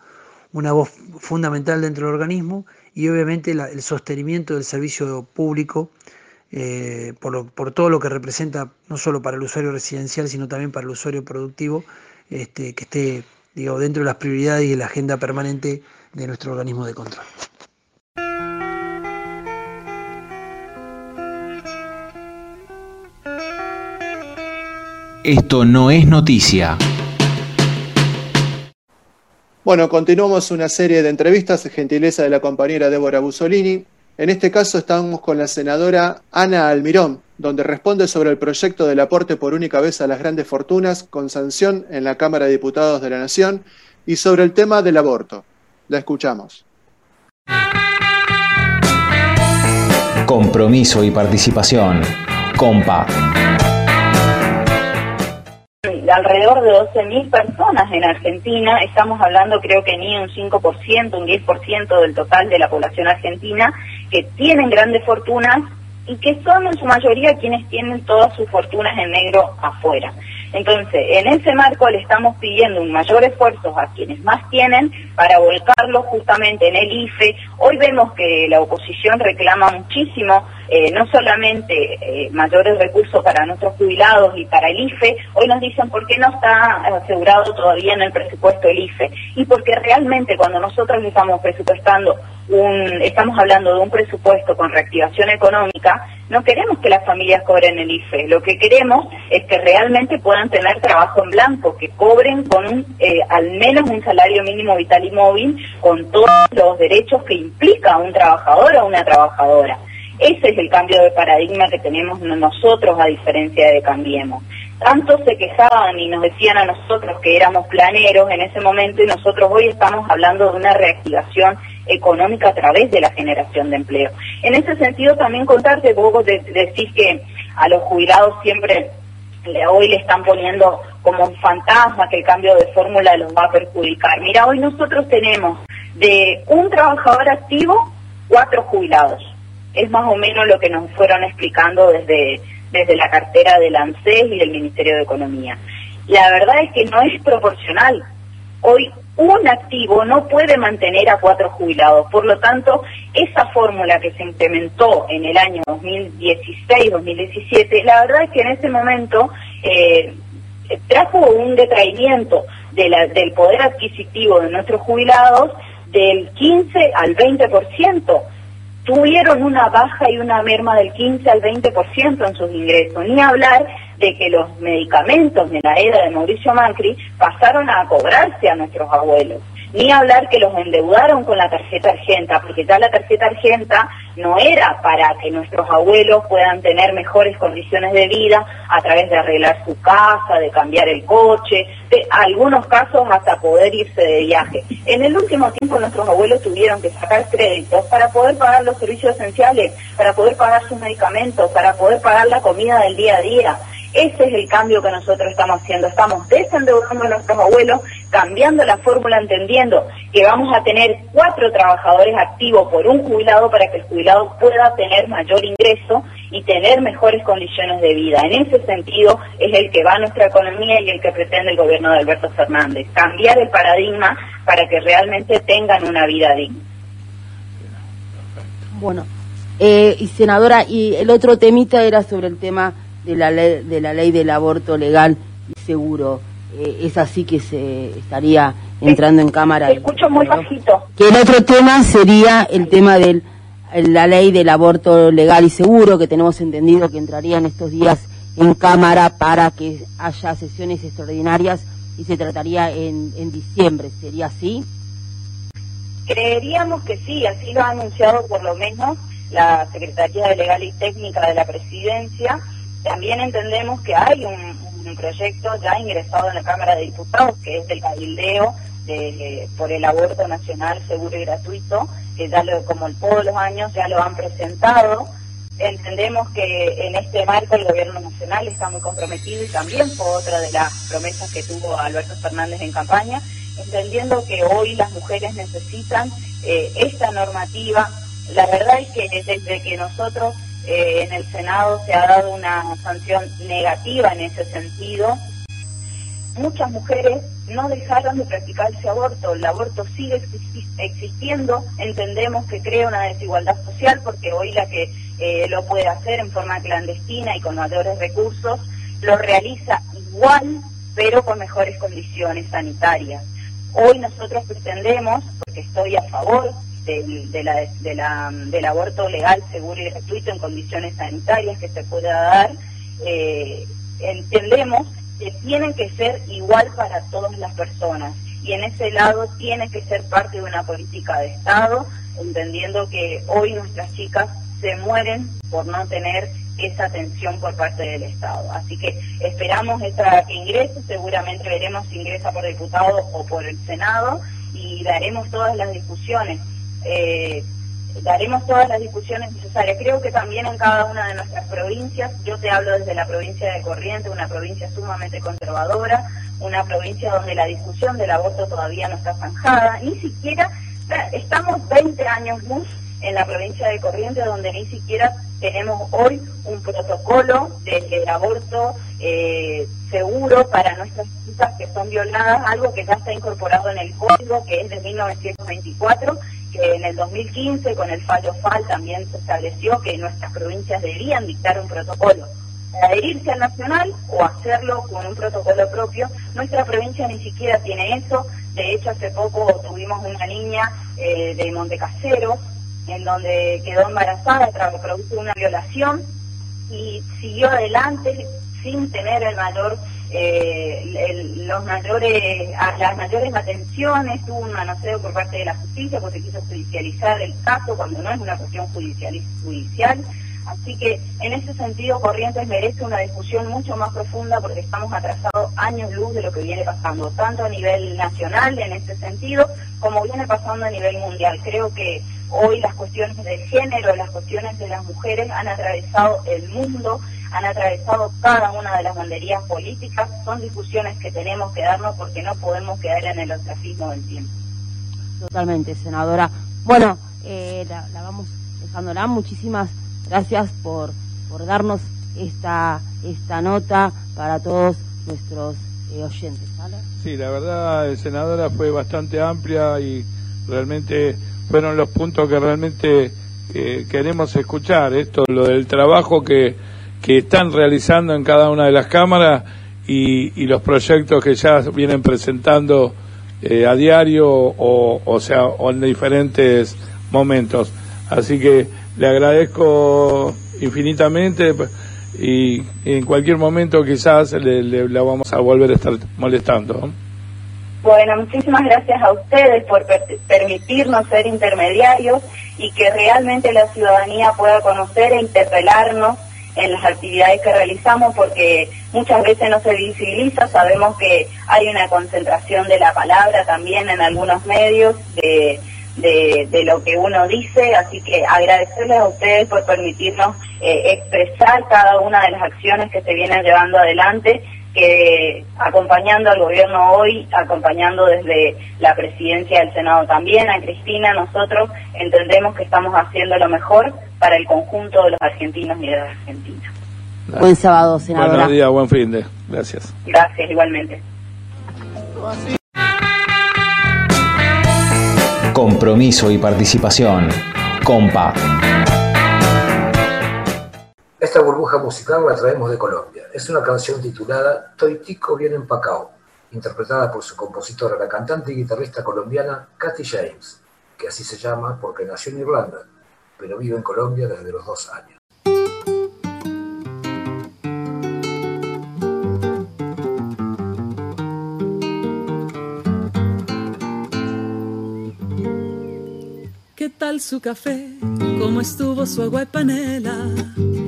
una voz fundamental dentro del organismo y obviamente el sostenimiento del servicio público eh, por, todo lo que representa no solo para el usuario residencial, sino también para el usuario productivo, este, que esté digo, dentro de las prioridades y de la agenda permanente de nuestro organismo de control. Esto no es noticia. Bueno, continuamos una serie de entrevistas, gentileza de la compañera Débora Busolini. En este caso estamos con la senadora Ana Almirón, donde responde sobre el proyecto del aporte por única vez a las grandes fortunas con sanción en la Cámara de Diputados de la Nación, y sobre el tema del aborto. La escuchamos. Compromiso y participación. Compa. Alrededor de 12.000 personas en Argentina, estamos hablando creo que ni un 5%, un 10% del total de la población argentina, que tienen grandes fortunas y que son en su mayoría quienes tienen todas sus fortunas en negro afuera. Entonces, en ese marco le estamos pidiendo un mayor esfuerzo a quienes más tienen para volcarlo justamente en el IFE. Hoy vemos que la oposición reclama muchísimo, eh, no solamente eh, mayores recursos para nuestros jubilados y para el IFE, hoy nos dicen por qué no está asegurado todavía en el presupuesto el IFE. Y porque realmente cuando nosotros estamos presupuestando un, estamos hablando de un presupuesto con reactivación económica, no queremos que las familias cobren el IFE, lo que queremos es que realmente puedan tener trabajo en blanco, que cobren con eh, al menos un salario mínimo vital y móvil, con todos los derechos que implica un trabajador o una trabajadora. Ese es el cambio de paradigma que tenemos nosotros a diferencia de Cambiemos. Tanto se quejaban y nos decían a nosotros que éramos planeros en ese momento y nosotros hoy estamos hablando de una reactivación económica a través de la generación de empleo. En ese sentido también contarte, vos decís que a los jubilados siempre hoy le están poniendo como un fantasma que el cambio de fórmula los va a perjudicar. Mira, hoy nosotros tenemos de un trabajador activo, cuatro jubilados. Es más o menos lo que nos fueron explicando desde, desde la cartera del ANSES y del Ministerio de Economía. La verdad es que no es proporcional. Hoy un activo no puede mantener a cuatro jubilados. Por lo tanto, esa fórmula que se implementó en el año 2016-2017, la verdad es que en ese momento eh, trajo un detraimiento del poder adquisitivo de nuestros jubilados del 15 al 20%. Tuvieron una baja y una merma del 15 al 20% en sus ingresos. Ni hablar de que los medicamentos de la era de Mauricio Macri pasaron a cobrarse a nuestros abuelos. Ni hablar que los endeudaron con la tarjeta argenta, porque ya la tarjeta argenta no era para que nuestros abuelos puedan tener mejores condiciones de vida a través de arreglar su casa, de cambiar el coche, de algunos casos hasta poder irse de viaje. En el último tiempo nuestros abuelos tuvieron que sacar créditos para poder pagar los servicios esenciales, para poder pagar sus medicamentos, para poder pagar la comida del día a día. Ese es el cambio que nosotros estamos haciendo. Estamos desendeudando a nuestros abuelos, cambiando la fórmula, entendiendo que vamos a tener cuatro trabajadores activos por un jubilado para que el jubilado pueda tener mayor ingreso y tener mejores condiciones de vida. En ese sentido es el que va nuestra economía y el que pretende el gobierno de Alberto Fernández. Cambiar el paradigma para que realmente tengan una vida digna. Bueno, eh, y senadora, y el otro temita era sobre el tema de la ley, de la ley del aborto legal y seguro. Eh, es así que se estaría entrando en cámara. escucho muy bajito. Que el otro tema sería el tema de la ley del aborto legal y seguro, que tenemos entendido que entraría en estos días en cámara para que haya sesiones extraordinarias y se trataría en, en diciembre. ¿Sería así? Creeríamos que sí, así lo ha anunciado por lo menos la Secretaría de Legal y Técnica de la Presidencia también entendemos que hay un, proyecto ya ingresado en la Cámara de Diputados, que es del cabildeo de, por el aborto nacional seguro y gratuito, que ya lo, como todos los años ya lo han presentado. Entendemos que en este marco el gobierno nacional está muy comprometido y también fue otra de las promesas que tuvo Alberto Fernández en campaña, entendiendo que hoy las mujeres necesitan eh, esta normativa. La verdad es que desde que nosotros eh, en el Senado se ha dado una sanción negativa en ese sentido. Muchas mujeres no dejaron de practicar ese aborto, el aborto sigue existiendo, entendemos que crea una desigualdad social porque hoy la que eh, lo puede hacer en forma clandestina y con mayores recursos, lo realiza igual pero con mejores condiciones sanitarias. Hoy nosotros pretendemos, porque estoy a favor del, de la, de la, del aborto legal, seguro y gratuito en condiciones sanitarias que se pueda dar, eh, entendemos que tienen que ser igual para todas las personas y en ese lado tiene que ser parte de una política de Estado, entendiendo que hoy nuestras chicas se mueren por no tener esa atención por parte del Estado. Así que esperamos esta, que ingrese, seguramente veremos si ingresa por diputado o por el Senado y daremos todas las discusiones. Eh, daremos todas las discusiones necesarias. Creo que también en cada una de nuestras provincias, yo te hablo desde la provincia de Corrientes, una provincia sumamente conservadora, una provincia donde la discusión del aborto todavía no está zanjada, ni siquiera estamos 20 años luz en la provincia de Corrientes donde ni siquiera tenemos hoy un protocolo del aborto eh, seguro para nuestras hijas que son violadas, algo que ya está incorporado en el código que es de 1924 que en el 2015 con el fallo FAL también se estableció que nuestras provincias deberían dictar un protocolo adherirse al nacional o hacerlo con un protocolo propio. Nuestra provincia ni siquiera tiene eso. De hecho, hace poco tuvimos una niña eh, de Montecasero en donde quedó embarazada tras producto de una violación y siguió adelante sin tener el mayor eh, los mayores las mayores atenciones tuvo un manoseo por parte de la justicia porque quiso judicializar el caso cuando no es una cuestión judicial judicial Así que en ese sentido Corrientes merece una discusión mucho más profunda porque estamos atrasados años luz de lo que viene pasando, tanto a nivel nacional en este sentido como viene pasando a nivel mundial. Creo que hoy las cuestiones del género, las cuestiones de las mujeres han atravesado el mundo, han atravesado cada una de las banderías políticas, son discusiones que tenemos que darnos porque no podemos quedar en el ostracismo del tiempo. Totalmente, senadora. Bueno, eh, la, la vamos dejándola. Muchísimas Gracias por, por darnos esta, esta nota para todos nuestros eh, oyentes. Sí, la verdad, senadora, fue bastante amplia y realmente fueron los puntos que realmente eh, queremos escuchar. Esto, lo del trabajo que, que están realizando en cada una de las cámaras y, y los proyectos que ya vienen presentando eh, a diario o, o sea, o en diferentes momentos. Así que le agradezco infinitamente y en cualquier momento quizás le, la vamos a volver a estar molestando. Bueno, muchísimas gracias a ustedes por permitirnos ser intermediarios y que realmente la ciudadanía pueda conocer e interpelarnos en las actividades que realizamos porque muchas veces no se visibiliza, sabemos que hay una concentración de la palabra también en algunos medios de de, lo que uno dice, así que agradecerles a ustedes por permitirnos eh, expresar cada una de las acciones que se vienen llevando adelante, que acompañando al gobierno hoy, acompañando desde la presidencia del Senado también, a Cristina, nosotros entendemos que estamos haciendo lo mejor para el conjunto de los argentinos y de las argentinas. Buen sábado, senadora. Buen día, buen fin de. Gracias. Gracias, igualmente. compromiso y participación. Compa. Esta burbuja musical la traemos de Colombia. Es una canción titulada Toitico bien empacao, interpretada por su compositora, la cantante y guitarrista colombiana Katy James, que así se llama porque nació en Irlanda, pero vive en Colombia desde los dos años. ¿Qué tal su café? ¿Cómo estuvo su agua y panela?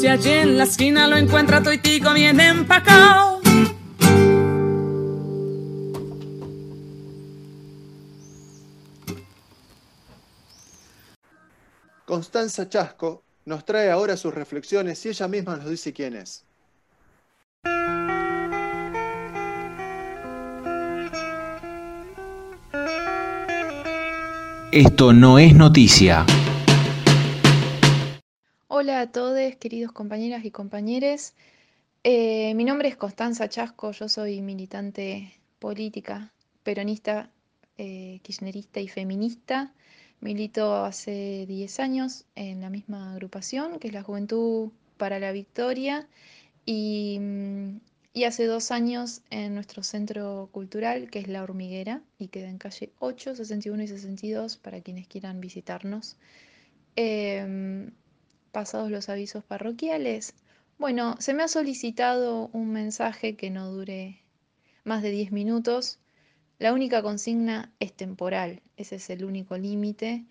Si allí en la esquina lo encuentra toitico bien empacao. Constanza Chasco nos trae ahora sus reflexiones y ella misma nos dice quién es. Esto no es noticia. Hola a todos, queridos compañeras y compañeros. Eh, mi nombre es Constanza Chasco, yo soy militante política, peronista, eh, kirchnerista y feminista. Milito hace 10 años en la misma agrupación, que es la Juventud para la Victoria, y, mm, y hace dos años en nuestro centro cultural, que es La Hormiguera, y queda en calle 8, 61 y 62 para quienes quieran visitarnos. Em, pasados los avisos parroquiales, bueno, se me ha solicitado un mensaje que no dure más de 10 minutos. La única consigna es temporal, ese es el único límite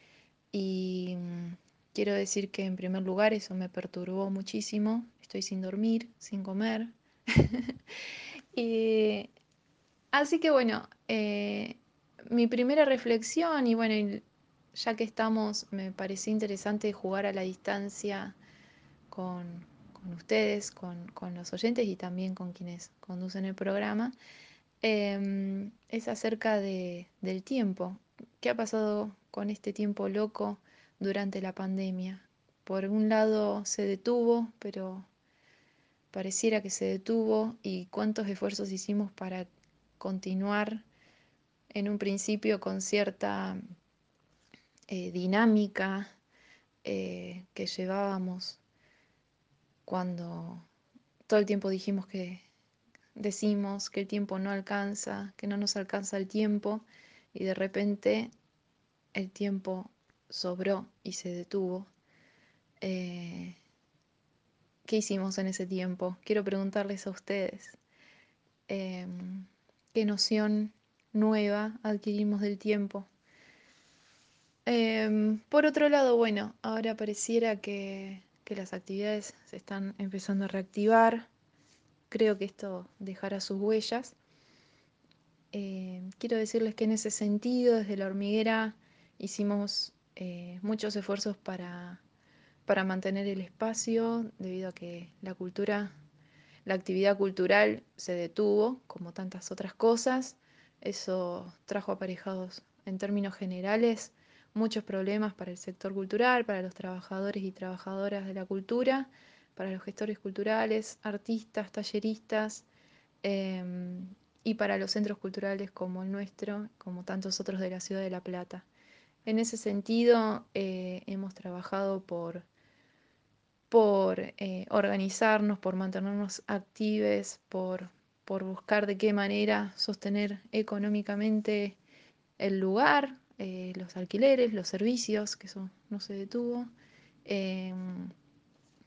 y mm, quiero decir que en primer lugar eso me perturbó muchísimo. Estoy sin dormir, sin comer. Y así que bueno, eh, mi primera reflexión y bueno, ya que estamos, me pareció interesante jugar a la distancia con, con ustedes, con, con los oyentes y también con quienes conducen el programa, em, es acerca de, del tiempo. ¿Qué ha pasado con este tiempo loco durante la pandemia? Por un lado se detuvo, pero pareciera que se detuvo y cuántos esfuerzos hicimos para continuar en un principio con cierta eh, dinámica eh, que llevábamos cuando todo el tiempo dijimos que decimos que el tiempo no alcanza, que no nos alcanza el tiempo y de repente el tiempo sobró y se detuvo. Eh, ¿Qué hicimos en ese tiempo? Quiero preguntarles a ustedes, em, ¿qué noción nueva adquirimos del tiempo? Em, por otro lado, bueno, ahora pareciera que, las actividades se están empezando a reactivar. Creo que esto dejará sus huellas. Em, quiero decirles que en ese sentido, desde la hormiguera, hicimos eh, muchos esfuerzos para, para mantener el espacio, debido a que la cultura, la actividad cultural se detuvo, como tantas otras cosas. Eso trajo aparejados, en términos generales, muchos problemas para el sector cultural, para los trabajadores y trabajadoras de la cultura, para los gestores culturales, artistas, talleristas em, y para los centros culturales como el nuestro, como tantos otros de la ciudad de La Plata. En ese sentido, eh, hemos trabajado por, por eh, organizarnos, por mantenernos actives, por, por buscar de qué manera sostener económicamente el lugar, eh, los alquileres, los servicios, que eso no se detuvo. Em,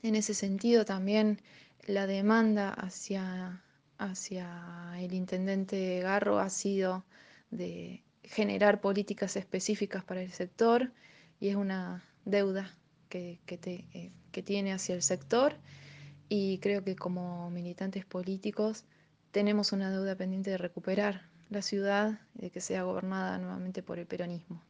en ese sentido también la demanda hacia, hacia el intendente Garro ha sido de generar políticas específicas para el sector y es una deuda que, que, te, eh, que tiene hacia el sector y creo que como militantes políticos tenemos una deuda pendiente de recuperar la ciudad de que sea gobernada nuevamente por el peronismo.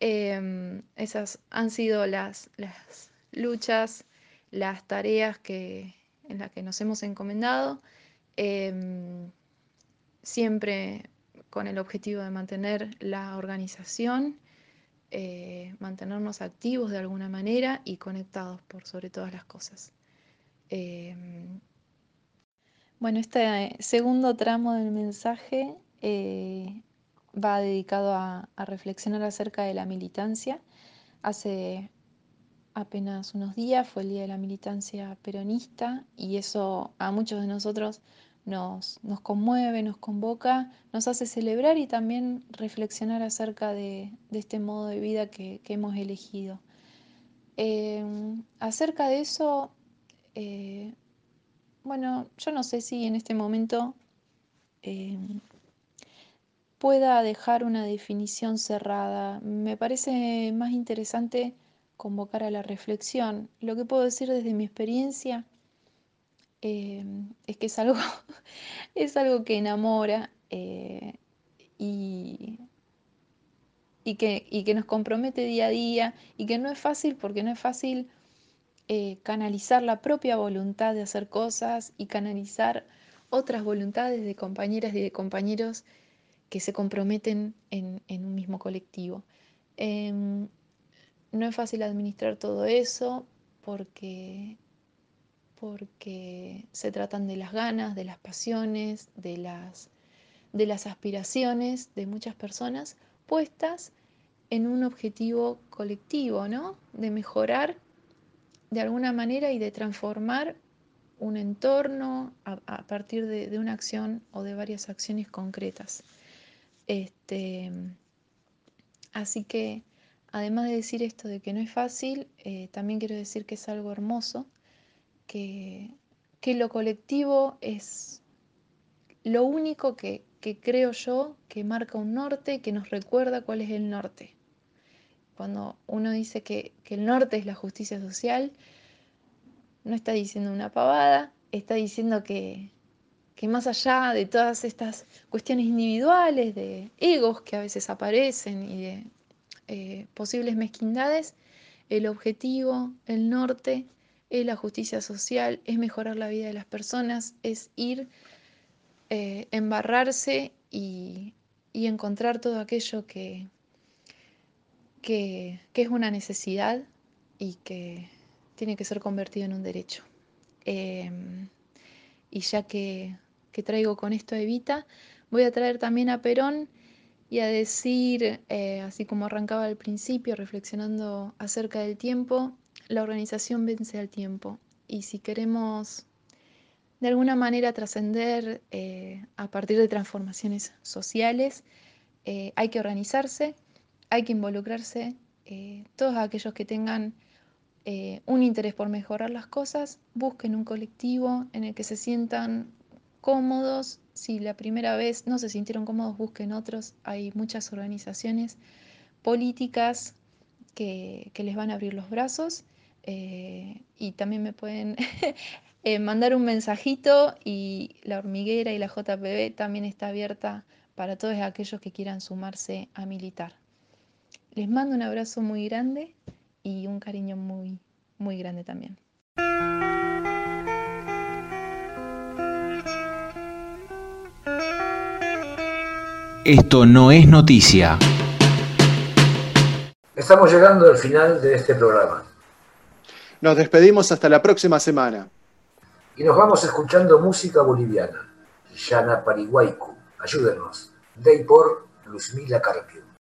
Em, esas han sido las, las, luchas, las tareas que, en las que nos hemos encomendado, eh, siempre con el objetivo de mantener la organización eh, mantenernos activos de alguna manera y conectados por sobre todas las cosas. Bueno, este segundo tramo del mensaje eh, va dedicado a, reflexionar acerca de la militancia. Hace apenas unos días fue el Día de la Militancia Peronista y eso a muchos de nosotros nos, conmueve, nos convoca, nos hace celebrar y también reflexionar acerca de, este modo de vida que, hemos elegido. Eh, acerca de eso, eh, bueno, yo no sé si en este momento eh, pueda dejar una definición cerrada. Me parece más interesante convocar a la reflexión. Lo que puedo decir desde mi experiencia eh, es que es algo, es algo que enamora eh, y, que, nos compromete día a día y que no es fácil porque no es fácil eh, canalizar la propia voluntad de hacer cosas y canalizar otras voluntades de compañeras y de compañeros que se comprometen en, un mismo colectivo. Em, no es fácil administrar todo eso porque porque se tratan de las ganas, de las pasiones, de las, de las aspiraciones de muchas personas puestas en un objetivo colectivo, ¿no? De mejorar de alguna manera y de transformar un entorno a, partir de, de, una acción o de varias acciones concretas. Este, así que, además de decir esto de que no es fácil, eh, también quiero decir que es algo hermoso que, que lo colectivo es lo único que, que, creo yo que marca un norte, que nos recuerda cuál es el norte. Cuando uno dice que, el norte es la justicia social, no está diciendo una pavada, está diciendo que, más allá de todas estas cuestiones individuales, de egos que a veces aparecen y de eh, posibles mezquindades, el objetivo, el norte, es la justicia social, es mejorar la vida de las personas, es ir, eh, embarrarse y, encontrar todo aquello que, que, es una necesidad y que tiene que ser convertido en un derecho. Eh, y ya que, que, traigo con esto Evita, voy a traer también a Perón y a decir, eh, así como arrancaba al principio, reflexionando acerca del tiempo, la organización vence al tiempo y si queremos de alguna manera trascender eh, a partir de transformaciones sociales, eh, hay que organizarse, hay que involucrarse, eh, todos aquellos que tengan eh, un interés por mejorar las cosas, busquen un colectivo en el que se sientan cómodos, si la primera vez no se sintieron cómodos, busquen otros, hay muchas organizaciones políticas que, que les van a abrir los brazos eh, y también me pueden mandar un mensajito y la hormiguera y la JPB también está abierta para todos aquellos que quieran sumarse a militar. Les mando un abrazo muy grande y un cariño muy, muy grande también. Esto no es noticia. Estamos llegando al final de este programa. Nos despedimos hasta la próxima semana. Y nos vamos escuchando música boliviana. Yana Pariguaicu, ayúdenos. Dey por Luzmila Carpio.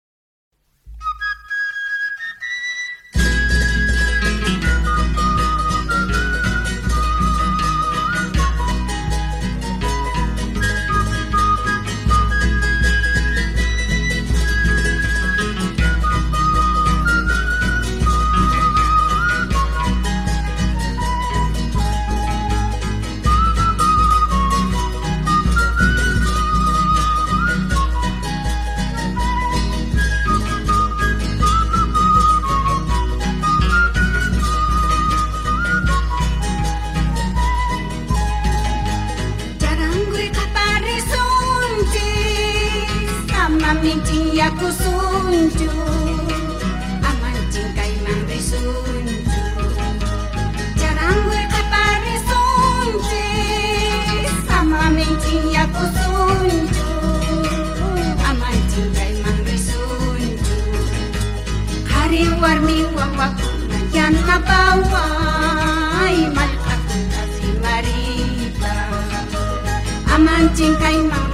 paway malakot na si Marita Aman chingkay mang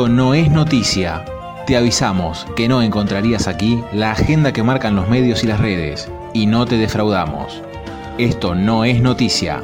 esto no es noticia. Te avisamos que no encontrarías aquí la agenda que marcan los medios y las redes, y no te defraudamos. Esto no es noticia.